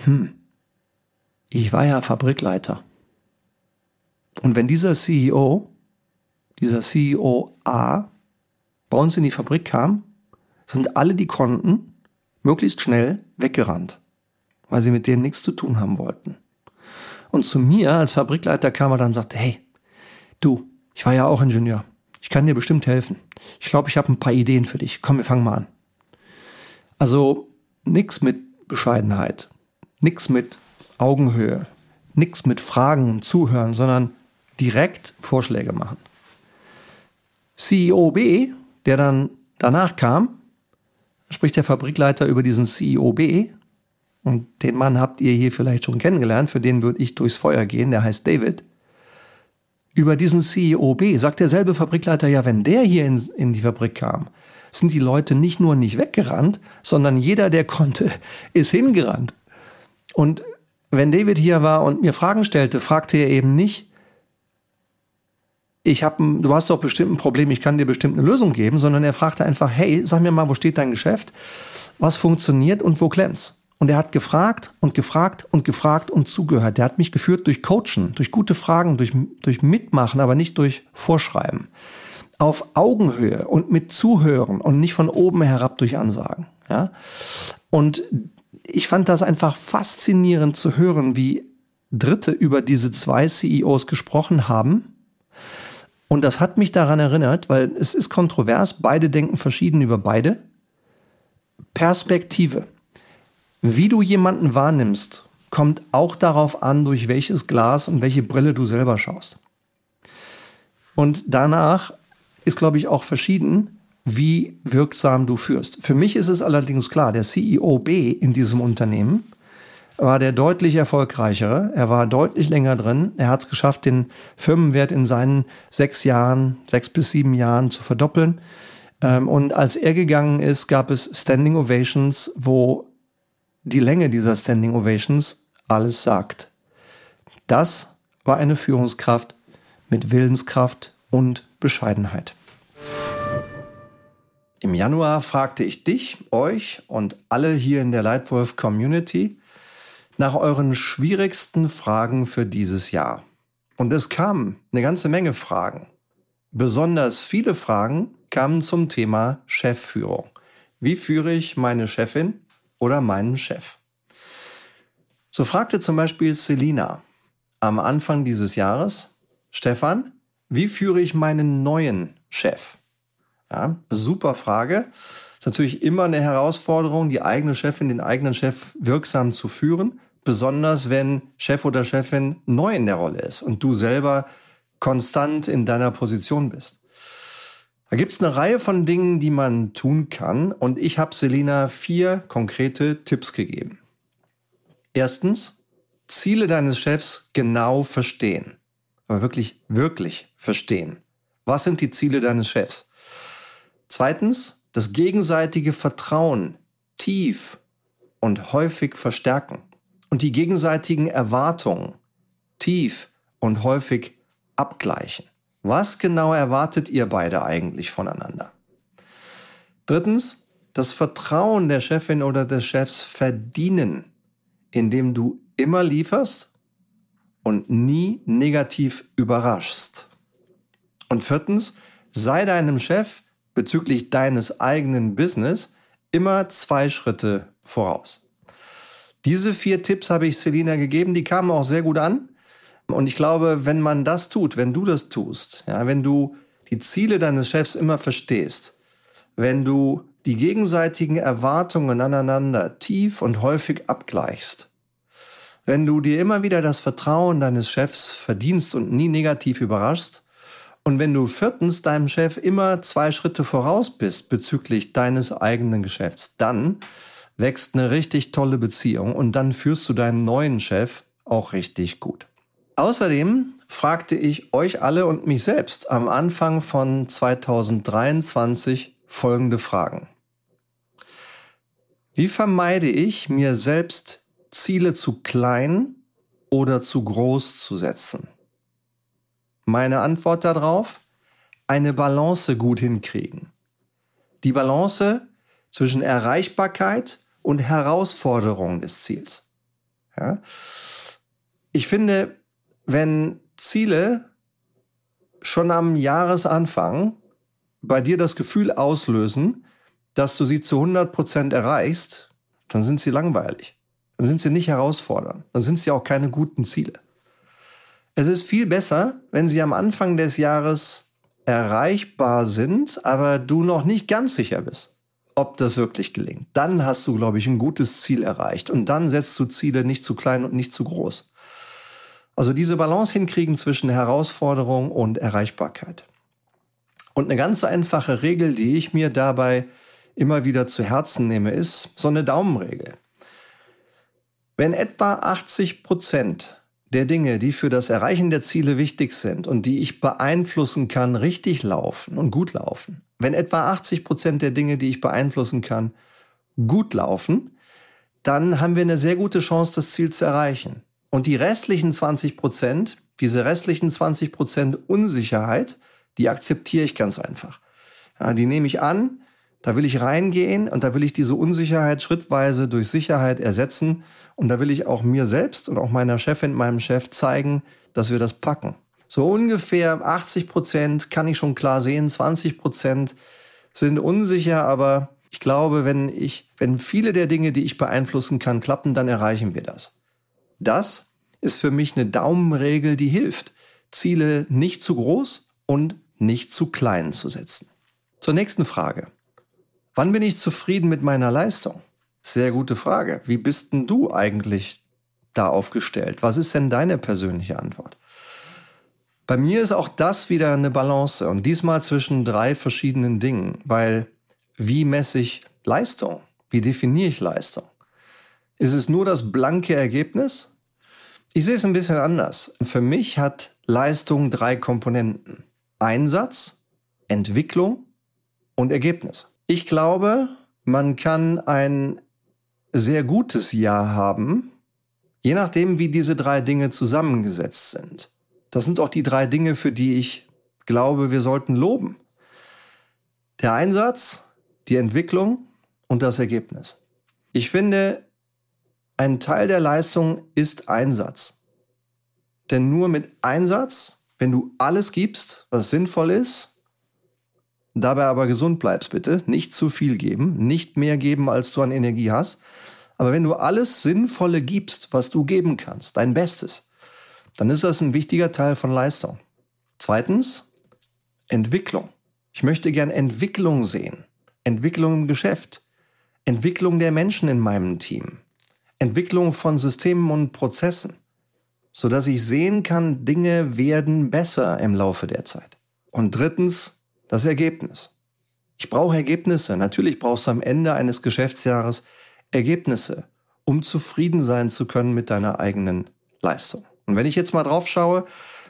hm, ich war ja Fabrikleiter. Und wenn dieser CEO dieser CEO A bei uns in die Fabrik kam, sind alle, die konnten, möglichst schnell weggerannt, weil sie mit denen nichts zu tun haben wollten. Und zu mir als Fabrikleiter kam er dann und sagte, hey, du, ich war ja auch Ingenieur. Ich kann dir bestimmt helfen. Ich glaube, ich habe ein paar Ideen für dich. Komm, wir fangen mal an. Also nix mit Bescheidenheit, nix mit Augenhöhe, nix mit Fragen und Zuhören, sondern direkt Vorschläge machen. CEO B, der dann danach kam, spricht der Fabrikleiter über diesen CEO B. Und den Mann habt ihr hier vielleicht schon kennengelernt, für den würde ich durchs Feuer gehen, der heißt David. Über diesen CEO B sagt derselbe Fabrikleiter, ja, wenn der hier in, in die Fabrik kam, sind die Leute nicht nur nicht weggerannt, sondern jeder, der konnte, ist hingerannt. Und wenn David hier war und mir Fragen stellte, fragte er eben nicht, ich habe, du hast doch bestimmt ein Problem, ich kann dir bestimmt eine Lösung geben, sondern er fragte einfach, hey, sag mir mal, wo steht dein Geschäft? Was funktioniert und wo klemmt's? Und er hat gefragt und gefragt und gefragt und zugehört. Der hat mich geführt durch Coachen, durch gute Fragen, durch, durch Mitmachen, aber nicht durch Vorschreiben. Auf Augenhöhe und mit Zuhören und nicht von oben herab durch Ansagen. Ja? Und ich fand das einfach faszinierend zu hören, wie Dritte über diese zwei CEOs gesprochen haben Und das hat mich daran erinnert, weil es ist kontrovers, beide denken verschieden über beide. Perspektive. Wie du jemanden wahrnimmst, kommt auch darauf an, durch welches Glas und welche Brille du selber schaust. Und danach ist, glaube ich, auch verschieden, wie wirksam du führst. Für mich ist es allerdings klar, der CEO B in diesem Unternehmen war der deutlich erfolgreichere. Er war deutlich länger drin. Er hat es geschafft, den Firmenwert in seinen sechs Jahren, sechs bis sieben Jahren zu verdoppeln. Ähm, und als er gegangen ist, gab es Standing Ovations, wo die Länge dieser Standing Ovations alles sagt. Das war eine Führungskraft mit Willenskraft und Bescheidenheit. Im Januar fragte ich dich, euch und alle hier in der Lightwolf Community nach euren schwierigsten Fragen für dieses Jahr. Und es kamen eine ganze Menge Fragen. Besonders viele Fragen kamen zum Thema Chefführung. Wie führe ich meine Chefin oder meinen Chef? So fragte zum Beispiel Selina am Anfang dieses Jahres, Stefan, wie führe ich meinen neuen Chef? Ja, super Frage. Ist natürlich immer eine Herausforderung, die eigene Chefin, den eigenen Chef wirksam zu führen. Besonders wenn Chef oder Chefin neu in der Rolle ist und du selber konstant in deiner Position bist. Da gibt es eine Reihe von Dingen, die man tun kann. Und ich habe Selina vier konkrete Tipps gegeben. Erstens, Ziele deines Chefs genau verstehen. Aber wirklich, wirklich verstehen. Was sind die Ziele deines Chefs? Zweitens, das gegenseitige Vertrauen tief und häufig verstärken und die gegenseitigen Erwartungen tief und häufig abgleichen. Was genau erwartet ihr beide eigentlich voneinander? Drittens, das Vertrauen der Chefin oder des Chefs verdienen, indem du immer lieferst und nie negativ überraschst. Und viertens, sei deinem Chef bezüglich deines eigenen Business immer zwei Schritte voraus. Diese vier Tipps habe ich Selina gegeben, die kamen auch sehr gut an. Und ich glaube, wenn man das tut, wenn du das tust, ja, wenn du die Ziele deines Chefs immer verstehst, wenn du die gegenseitigen Erwartungen aneinander tief und häufig abgleichst, wenn du dir immer wieder das Vertrauen deines Chefs verdienst und nie negativ überraschst, und wenn du viertens deinem Chef immer zwei Schritte voraus bist bezüglich deines eigenen Geschäfts, dann wächst eine richtig tolle Beziehung und dann führst du deinen neuen Chef auch richtig gut. Außerdem fragte ich euch alle und mich selbst am Anfang von 2023 folgende Fragen. Wie vermeide ich, mir selbst Ziele zu klein oder zu groß zu setzen? Meine Antwort darauf, eine Balance gut hinkriegen. Die Balance zwischen Erreichbarkeit und Herausforderung des Ziels. Ja? Ich finde, wenn Ziele schon am Jahresanfang bei dir das Gefühl auslösen, dass du sie zu 100 Prozent erreichst, dann sind sie langweilig. Dann sind sie nicht herausfordernd. Dann sind sie auch keine guten Ziele. Es ist viel besser, wenn sie am Anfang des Jahres erreichbar sind, aber du noch nicht ganz sicher bist, ob das wirklich gelingt. Dann hast du, glaube ich, ein gutes Ziel erreicht und dann setzt du Ziele nicht zu klein und nicht zu groß. Also diese Balance hinkriegen zwischen Herausforderung und Erreichbarkeit. Und eine ganz einfache Regel, die ich mir dabei immer wieder zu Herzen nehme, ist so eine Daumenregel. Wenn etwa 80 Prozent der Dinge, die für das Erreichen der Ziele wichtig sind und die ich beeinflussen kann, richtig laufen und gut laufen, wenn etwa 80 Prozent der Dinge, die ich beeinflussen kann, gut laufen, dann haben wir eine sehr gute Chance, das Ziel zu erreichen. Und die restlichen 20 Prozent, diese restlichen 20 Prozent Unsicherheit, die akzeptiere ich ganz einfach. Ja, die nehme ich an, da will ich reingehen und da will ich diese Unsicherheit schrittweise durch Sicherheit ersetzen und da will ich auch mir selbst und auch meiner Chefin, meinem Chef zeigen, dass wir das packen. So ungefähr 80 Prozent kann ich schon klar sehen, 20 Prozent sind unsicher, aber ich glaube, wenn ich, wenn viele der Dinge, die ich beeinflussen kann, klappen, dann erreichen wir das. Das ist für mich eine Daumenregel, die hilft. Ziele nicht zu groß und nicht zu klein zu setzen. Zur nächsten Frage. Wann bin ich zufrieden mit meiner Leistung? Sehr gute Frage. Wie bist denn du eigentlich da aufgestellt? Was ist denn deine persönliche Antwort? Bei mir ist auch das wieder eine Balance und diesmal zwischen drei verschiedenen Dingen, weil wie messe ich Leistung? Wie definiere ich Leistung? Ist es nur das blanke Ergebnis? Ich sehe es ein bisschen anders. Für mich hat Leistung drei Komponenten. Einsatz, Entwicklung und Ergebnis. Ich glaube, man kann ein sehr gutes Jahr haben, je nachdem, wie diese drei Dinge zusammengesetzt sind. Das sind auch die drei Dinge, für die ich glaube, wir sollten loben. Der Einsatz, die Entwicklung und das Ergebnis. Ich finde, ein Teil der Leistung ist Einsatz. Denn nur mit Einsatz, wenn du alles gibst, was sinnvoll ist, dabei aber gesund bleibst bitte, nicht zu viel geben, nicht mehr geben, als du an Energie hast, aber wenn du alles Sinnvolle gibst, was du geben kannst, dein Bestes, dann ist das ein wichtiger Teil von Leistung. Zweitens, Entwicklung. Ich möchte gern Entwicklung sehen. Entwicklung im Geschäft. Entwicklung der Menschen in meinem Team. Entwicklung von Systemen und Prozessen, sodass ich sehen kann, Dinge werden besser im Laufe der Zeit. Und drittens, das Ergebnis. Ich brauche Ergebnisse. Natürlich brauchst du am Ende eines Geschäftsjahres Ergebnisse, um zufrieden sein zu können mit deiner eigenen Leistung. Und wenn ich jetzt mal drauf schaue,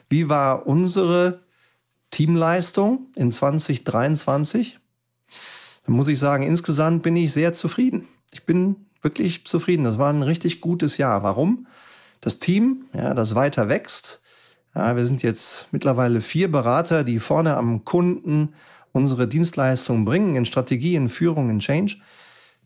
wie war unsere Teamleistung in 2023, dann muss ich sagen, insgesamt bin ich sehr zufrieden. Ich bin wirklich zufrieden. Das war ein richtig gutes Jahr. Warum? Das Team, ja, das weiter wächst. Ja, wir sind jetzt mittlerweile vier Berater, die vorne am Kunden unsere Dienstleistungen bringen in Strategie, in Führung, in Change.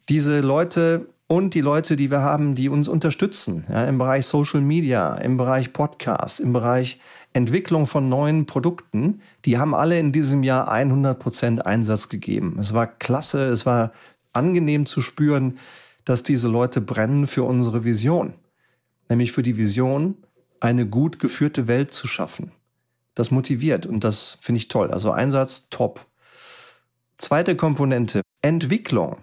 Diese Leute und die Leute, die wir haben, die uns unterstützen, ja, im Bereich Social Media, im Bereich Podcast, im Bereich Entwicklung von neuen Produkten, die haben alle in diesem Jahr 100 Prozent Einsatz gegeben. Es war klasse, es war angenehm zu spüren, dass diese Leute brennen für unsere Vision, nämlich für die Vision, eine gut geführte Welt zu schaffen. Das motiviert und das finde ich toll. Also Einsatz top. Zweite Komponente, Entwicklung.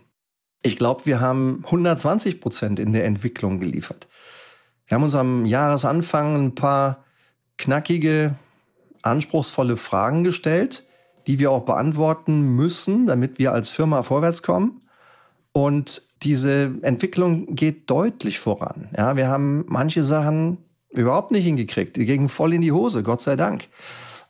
Ich glaube, wir haben 120 Prozent in der Entwicklung geliefert. Wir haben uns am Jahresanfang ein paar knackige, anspruchsvolle Fragen gestellt, die wir auch beantworten müssen, damit wir als Firma vorwärts kommen. Und diese Entwicklung geht deutlich voran. Ja, wir haben manche Sachen überhaupt nicht hingekriegt. Die gingen voll in die Hose, Gott sei Dank.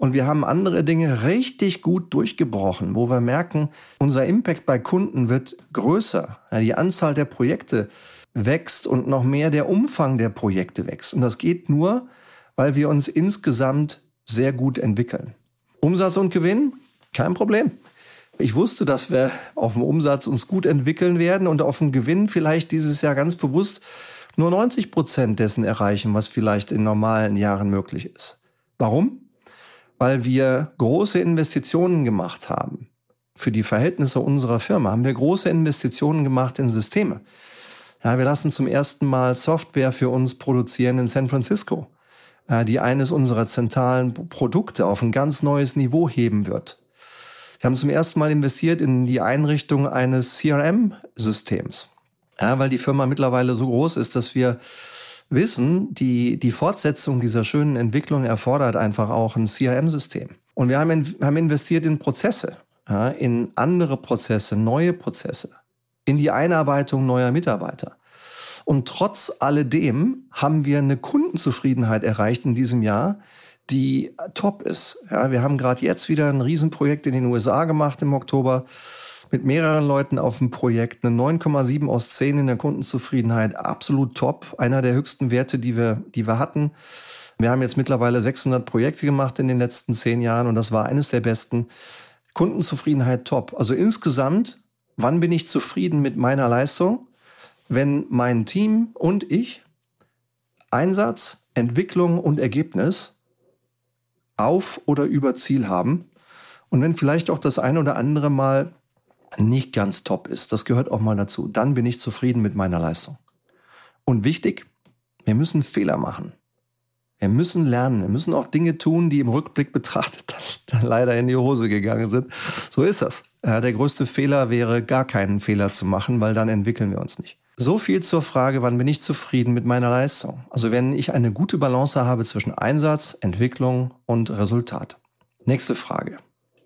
Und wir haben andere Dinge richtig gut durchgebrochen, wo wir merken, unser Impact bei Kunden wird größer. Ja, die Anzahl der Projekte wächst und noch mehr der Umfang der Projekte wächst. Und das geht nur, weil wir uns insgesamt sehr gut entwickeln. Umsatz und Gewinn, kein Problem. Ich wusste, dass wir auf dem Umsatz uns gut entwickeln werden und auf dem Gewinn vielleicht dieses Jahr ganz bewusst nur 90 Prozent dessen erreichen, was vielleicht in normalen Jahren möglich ist. Warum? Weil wir große Investitionen gemacht haben. Für die Verhältnisse unserer Firma haben wir große Investitionen gemacht in Systeme. Ja, wir lassen zum ersten Mal Software für uns produzieren in San Francisco, die eines unserer zentralen Produkte auf ein ganz neues Niveau heben wird. Wir haben zum ersten Mal investiert in die Einrichtung eines CRM-Systems, ja, weil die Firma mittlerweile so groß ist, dass wir wissen, die, die Fortsetzung dieser schönen Entwicklung erfordert einfach auch ein CRM-System. Und wir haben, in, haben investiert in Prozesse, ja, in andere Prozesse, neue Prozesse, in die Einarbeitung neuer Mitarbeiter. Und trotz alledem haben wir eine Kundenzufriedenheit erreicht in diesem Jahr, die top ist. Ja, wir haben gerade jetzt wieder ein Riesenprojekt in den USA gemacht im Oktober mit mehreren Leuten auf dem Projekt. Eine 9,7 aus 10 in der Kundenzufriedenheit. Absolut top. Einer der höchsten Werte, die wir, die wir hatten. Wir haben jetzt mittlerweile 600 Projekte gemacht in den letzten zehn Jahren und das war eines der besten. Kundenzufriedenheit top. Also insgesamt, wann bin ich zufrieden mit meiner Leistung? Wenn mein Team und ich Einsatz, Entwicklung und Ergebnis auf oder über Ziel haben und wenn vielleicht auch das ein oder andere Mal nicht ganz top ist, das gehört auch mal dazu, dann bin ich zufrieden mit meiner Leistung. Und wichtig, wir müssen Fehler machen. Wir müssen lernen. Wir müssen auch Dinge tun, die im Rückblick betrachtet dann, leider in die Hose gegangen sind. So ist das. Ja, der größte Fehler wäre, gar keinen Fehler zu machen, weil dann entwickeln wir uns nicht. So viel zur Frage, wann bin ich zufrieden mit meiner Leistung? Also wenn ich eine gute Balance habe zwischen Einsatz, Entwicklung und Resultat. Nächste Frage.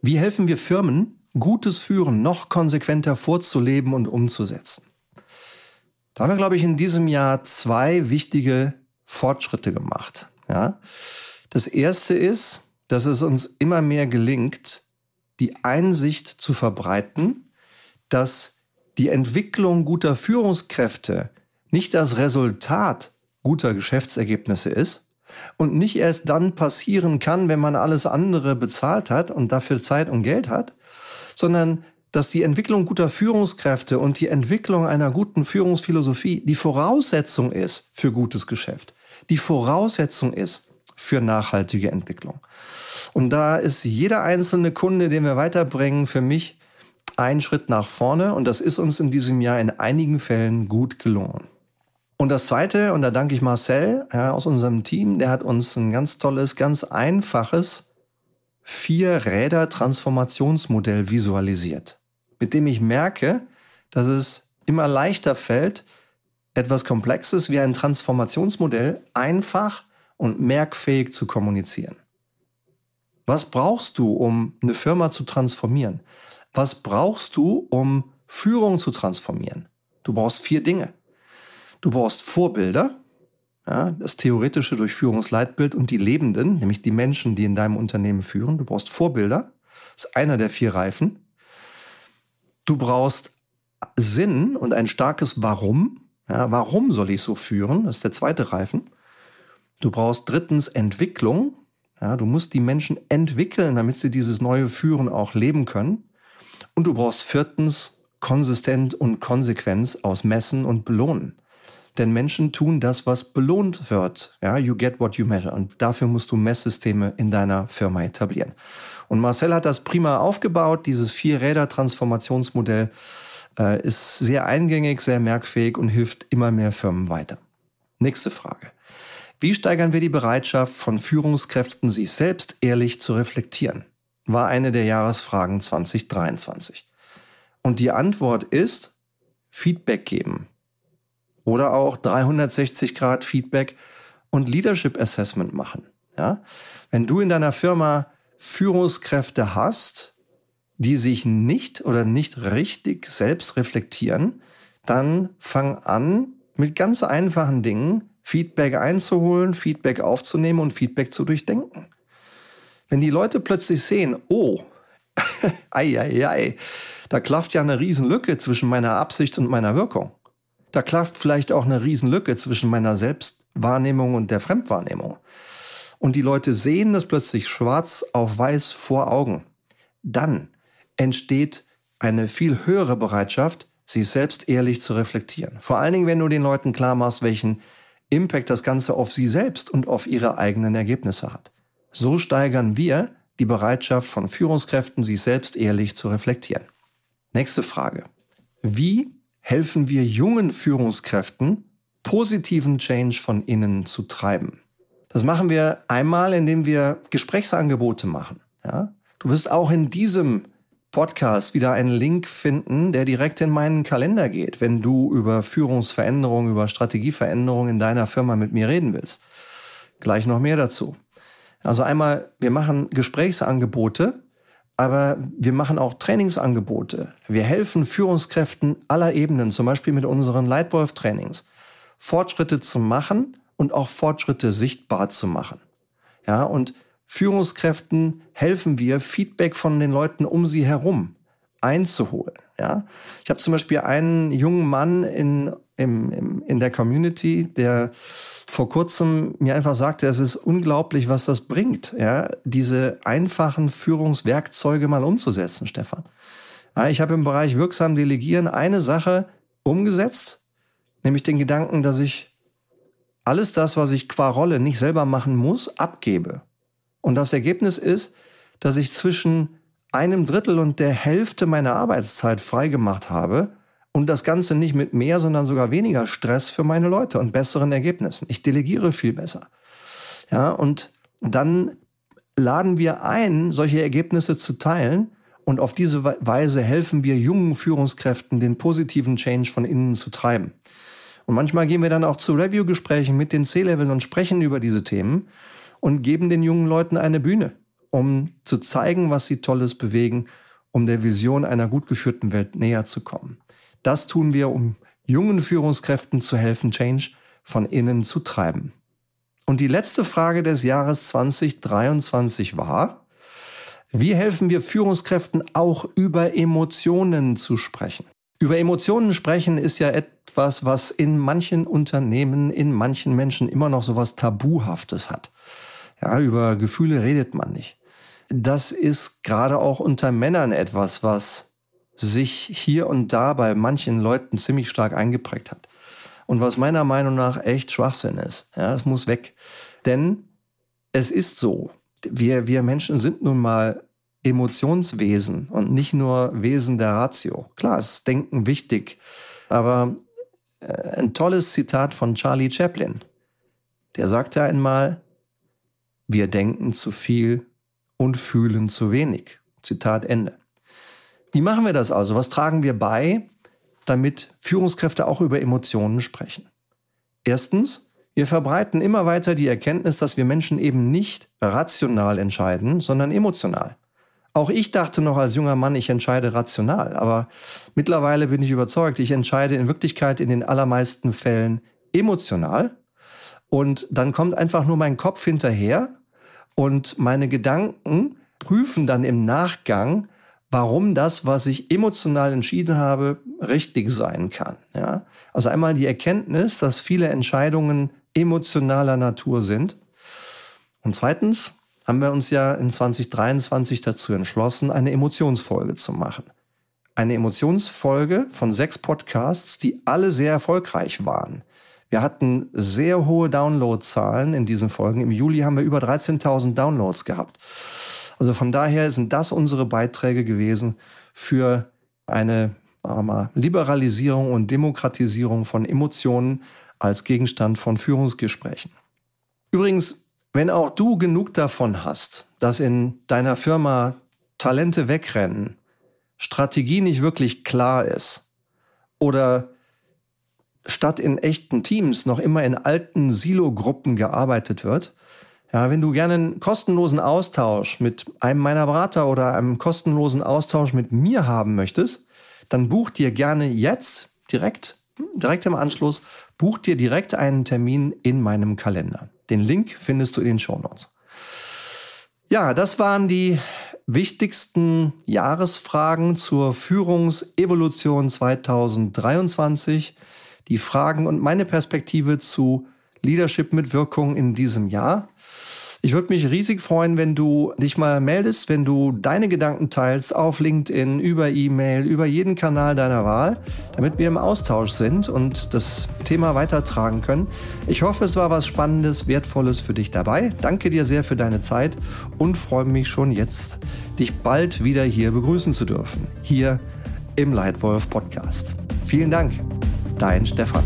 Wie helfen wir Firmen, gutes Führen noch konsequenter vorzuleben und umzusetzen? Da haben wir, glaube ich, in diesem Jahr zwei wichtige Fortschritte gemacht. Ja? Das erste ist, dass es uns immer mehr gelingt, die Einsicht zu verbreiten, dass die Entwicklung guter Führungskräfte nicht das Resultat guter Geschäftsergebnisse ist und nicht erst dann passieren kann, wenn man alles andere bezahlt hat und dafür Zeit und Geld hat, sondern dass die Entwicklung guter Führungskräfte und die Entwicklung einer guten Führungsphilosophie die Voraussetzung ist für gutes Geschäft, die Voraussetzung ist für nachhaltige Entwicklung. Und da ist jeder einzelne Kunde, den wir weiterbringen, für mich ein Schritt nach vorne. Und das ist uns in diesem Jahr in einigen Fällen gut gelungen. Und das Zweite, und da danke ich Marcel ja, aus unserem Team, der hat uns ein ganz tolles, ganz einfaches Vier-Räder-Transformationsmodell visualisiert, mit dem ich merke, dass es immer leichter fällt, etwas Komplexes wie ein Transformationsmodell einfach und merkfähig zu kommunizieren. Was brauchst du, um eine Firma zu transformieren? Was brauchst du, um Führung zu transformieren? Du brauchst vier Dinge. Du brauchst Vorbilder, ja, das theoretische Durchführungsleitbild und die Lebenden, nämlich die Menschen, die in deinem Unternehmen führen. Du brauchst Vorbilder, das ist einer der vier Reifen. Du brauchst Sinn und ein starkes Warum. Ja, warum soll ich so führen? Das ist der zweite Reifen. Du brauchst drittens Entwicklung. Ja, du musst die Menschen entwickeln, damit sie dieses neue Führen auch leben können. Und du brauchst viertens konsistent und Konsequenz aus Messen und Belohnen. Denn Menschen tun das, was belohnt wird. Ja, you get what you measure. Und dafür musst du Messsysteme in deiner Firma etablieren. Und Marcel hat das prima aufgebaut. Dieses Vier-Räder-Transformationsmodell äh, ist sehr eingängig, sehr merkfähig und hilft immer mehr Firmen weiter. Nächste Frage. Wie steigern wir die Bereitschaft von Führungskräften, sich selbst ehrlich zu reflektieren? War eine der Jahresfragen 2023. Und die Antwort ist Feedback geben. Oder auch 360 Grad Feedback und Leadership Assessment machen. Ja? Wenn du in deiner Firma Führungskräfte hast, die sich nicht oder nicht richtig selbst reflektieren, dann fang an mit ganz einfachen Dingen Feedback einzuholen, Feedback aufzunehmen und Feedback zu durchdenken. Wenn die Leute plötzlich sehen, oh, ei, ei, ei, da klafft ja eine Riesenlücke zwischen meiner Absicht und meiner Wirkung. Da klafft vielleicht auch eine Riesenlücke zwischen meiner Selbstwahrnehmung und der Fremdwahrnehmung. Und die Leute sehen das plötzlich schwarz auf weiß vor Augen. Dann entsteht eine viel höhere Bereitschaft, sich selbst ehrlich zu reflektieren. Vor allen Dingen, wenn du den Leuten klar machst, welchen Impact das Ganze auf sie selbst und auf ihre eigenen Ergebnisse hat. So steigern wir die Bereitschaft von Führungskräften, sich selbst ehrlich zu reflektieren. Nächste Frage. Wie helfen wir jungen Führungskräften, positiven Change von innen zu treiben? Das machen wir einmal, indem wir Gesprächsangebote machen. Ja? Du wirst auch in diesem Podcast wieder einen Link finden, der direkt in meinen Kalender geht, wenn du über Führungsveränderungen, über Strategieveränderungen in deiner Firma mit mir reden willst. Gleich noch mehr dazu. Also einmal, wir machen Gesprächsangebote, aber wir machen auch Trainingsangebote. Wir helfen Führungskräften aller Ebenen, zum Beispiel mit unseren Leitwolf-Trainings, Fortschritte zu machen und auch Fortschritte sichtbar zu machen. Ja, und Führungskräften helfen wir, Feedback von den Leuten um sie herum einzuholen. Ja, ich habe zum Beispiel einen jungen Mann in, im, im, in der Community, der vor kurzem mir einfach sagte, es ist unglaublich, was das bringt, ja, diese einfachen Führungswerkzeuge mal umzusetzen, Stefan. Ja, ich habe im Bereich wirksam delegieren eine Sache umgesetzt, nämlich den Gedanken, dass ich alles das, was ich qua Rolle nicht selber machen muss, abgebe. Und das Ergebnis ist, dass ich zwischen einem Drittel und der Hälfte meiner Arbeitszeit freigemacht habe und das Ganze nicht mit mehr, sondern sogar weniger Stress für meine Leute und besseren Ergebnissen. Ich delegiere viel besser. Ja, und dann laden wir ein, solche Ergebnisse zu teilen. Und auf diese Weise helfen wir jungen Führungskräften, den positiven Change von innen zu treiben. Und manchmal gehen wir dann auch zu Review-Gesprächen mit den C-Leveln und sprechen über diese Themen und geben den jungen Leuten eine Bühne, um zu zeigen, was sie Tolles bewegen, um der Vision einer gut geführten Welt näher zu kommen. Das tun wir, um jungen Führungskräften zu helfen, Change von innen zu treiben. Und die letzte Frage des Jahres 2023 war, wie helfen wir Führungskräften auch über Emotionen zu sprechen? Über Emotionen sprechen ist ja etwas, was in manchen Unternehmen, in manchen Menschen immer noch so was Tabuhaftes hat. Ja, über Gefühle redet man nicht. Das ist gerade auch unter Männern etwas, was sich hier und da bei manchen Leuten ziemlich stark eingeprägt hat. Und was meiner Meinung nach echt Schwachsinn ist. Ja, es muss weg. Denn es ist so. Wir, wir Menschen sind nun mal Emotionswesen und nicht nur Wesen der Ratio. Klar, ist Denken wichtig, aber äh, ein tolles Zitat von Charlie Chaplin. Der sagte einmal, wir denken zu viel und fühlen zu wenig. Zitat Ende. Wie machen wir das also? Was tragen wir bei, damit Führungskräfte auch über Emotionen sprechen? Erstens, wir verbreiten immer weiter die Erkenntnis, dass wir Menschen eben nicht rational entscheiden, sondern emotional. Auch ich dachte noch als junger Mann, ich entscheide rational, aber mittlerweile bin ich überzeugt, ich entscheide in Wirklichkeit in den allermeisten Fällen emotional und dann kommt einfach nur mein Kopf hinterher und meine Gedanken prüfen dann im Nachgang, warum das, was ich emotional entschieden habe, richtig sein kann. Ja? Also einmal die Erkenntnis, dass viele Entscheidungen emotionaler Natur sind. Und zweitens, haben wir uns ja in 2023 dazu entschlossen, eine Emotionsfolge zu machen. Eine Emotionsfolge von sechs Podcasts, die alle sehr erfolgreich waren. Wir hatten sehr hohe Downloadzahlen in diesen Folgen. Im Juli haben wir über 13.000 Downloads gehabt. Also von daher sind das unsere Beiträge gewesen für eine mal, Liberalisierung und Demokratisierung von Emotionen als Gegenstand von Führungsgesprächen. Übrigens, wenn auch du genug davon hast, dass in deiner Firma Talente wegrennen, Strategie nicht wirklich klar ist oder statt in echten Teams noch immer in alten Silo-Gruppen gearbeitet wird, ja, wenn du gerne einen kostenlosen Austausch mit einem meiner Berater oder einem kostenlosen Austausch mit mir haben möchtest, dann buch dir gerne jetzt direkt, direkt im Anschluss, buch dir direkt einen Termin in meinem Kalender. Den Link findest du in den Show Notes. Ja, das waren die wichtigsten Jahresfragen zur Führungsevolution 2023. Die Fragen und meine Perspektive zu Leadership mit Wirkung in diesem Jahr. Ich würde mich riesig freuen, wenn du dich mal meldest, wenn du deine Gedanken teilst auf LinkedIn, über E-Mail, über jeden Kanal deiner Wahl, damit wir im Austausch sind und das Thema weitertragen können. Ich hoffe, es war was Spannendes, Wertvolles für dich dabei. Danke dir sehr für deine Zeit und freue mich schon jetzt, dich bald wieder hier begrüßen zu dürfen. Hier im Leitwolf Podcast. Vielen Dank. Dein Stefan.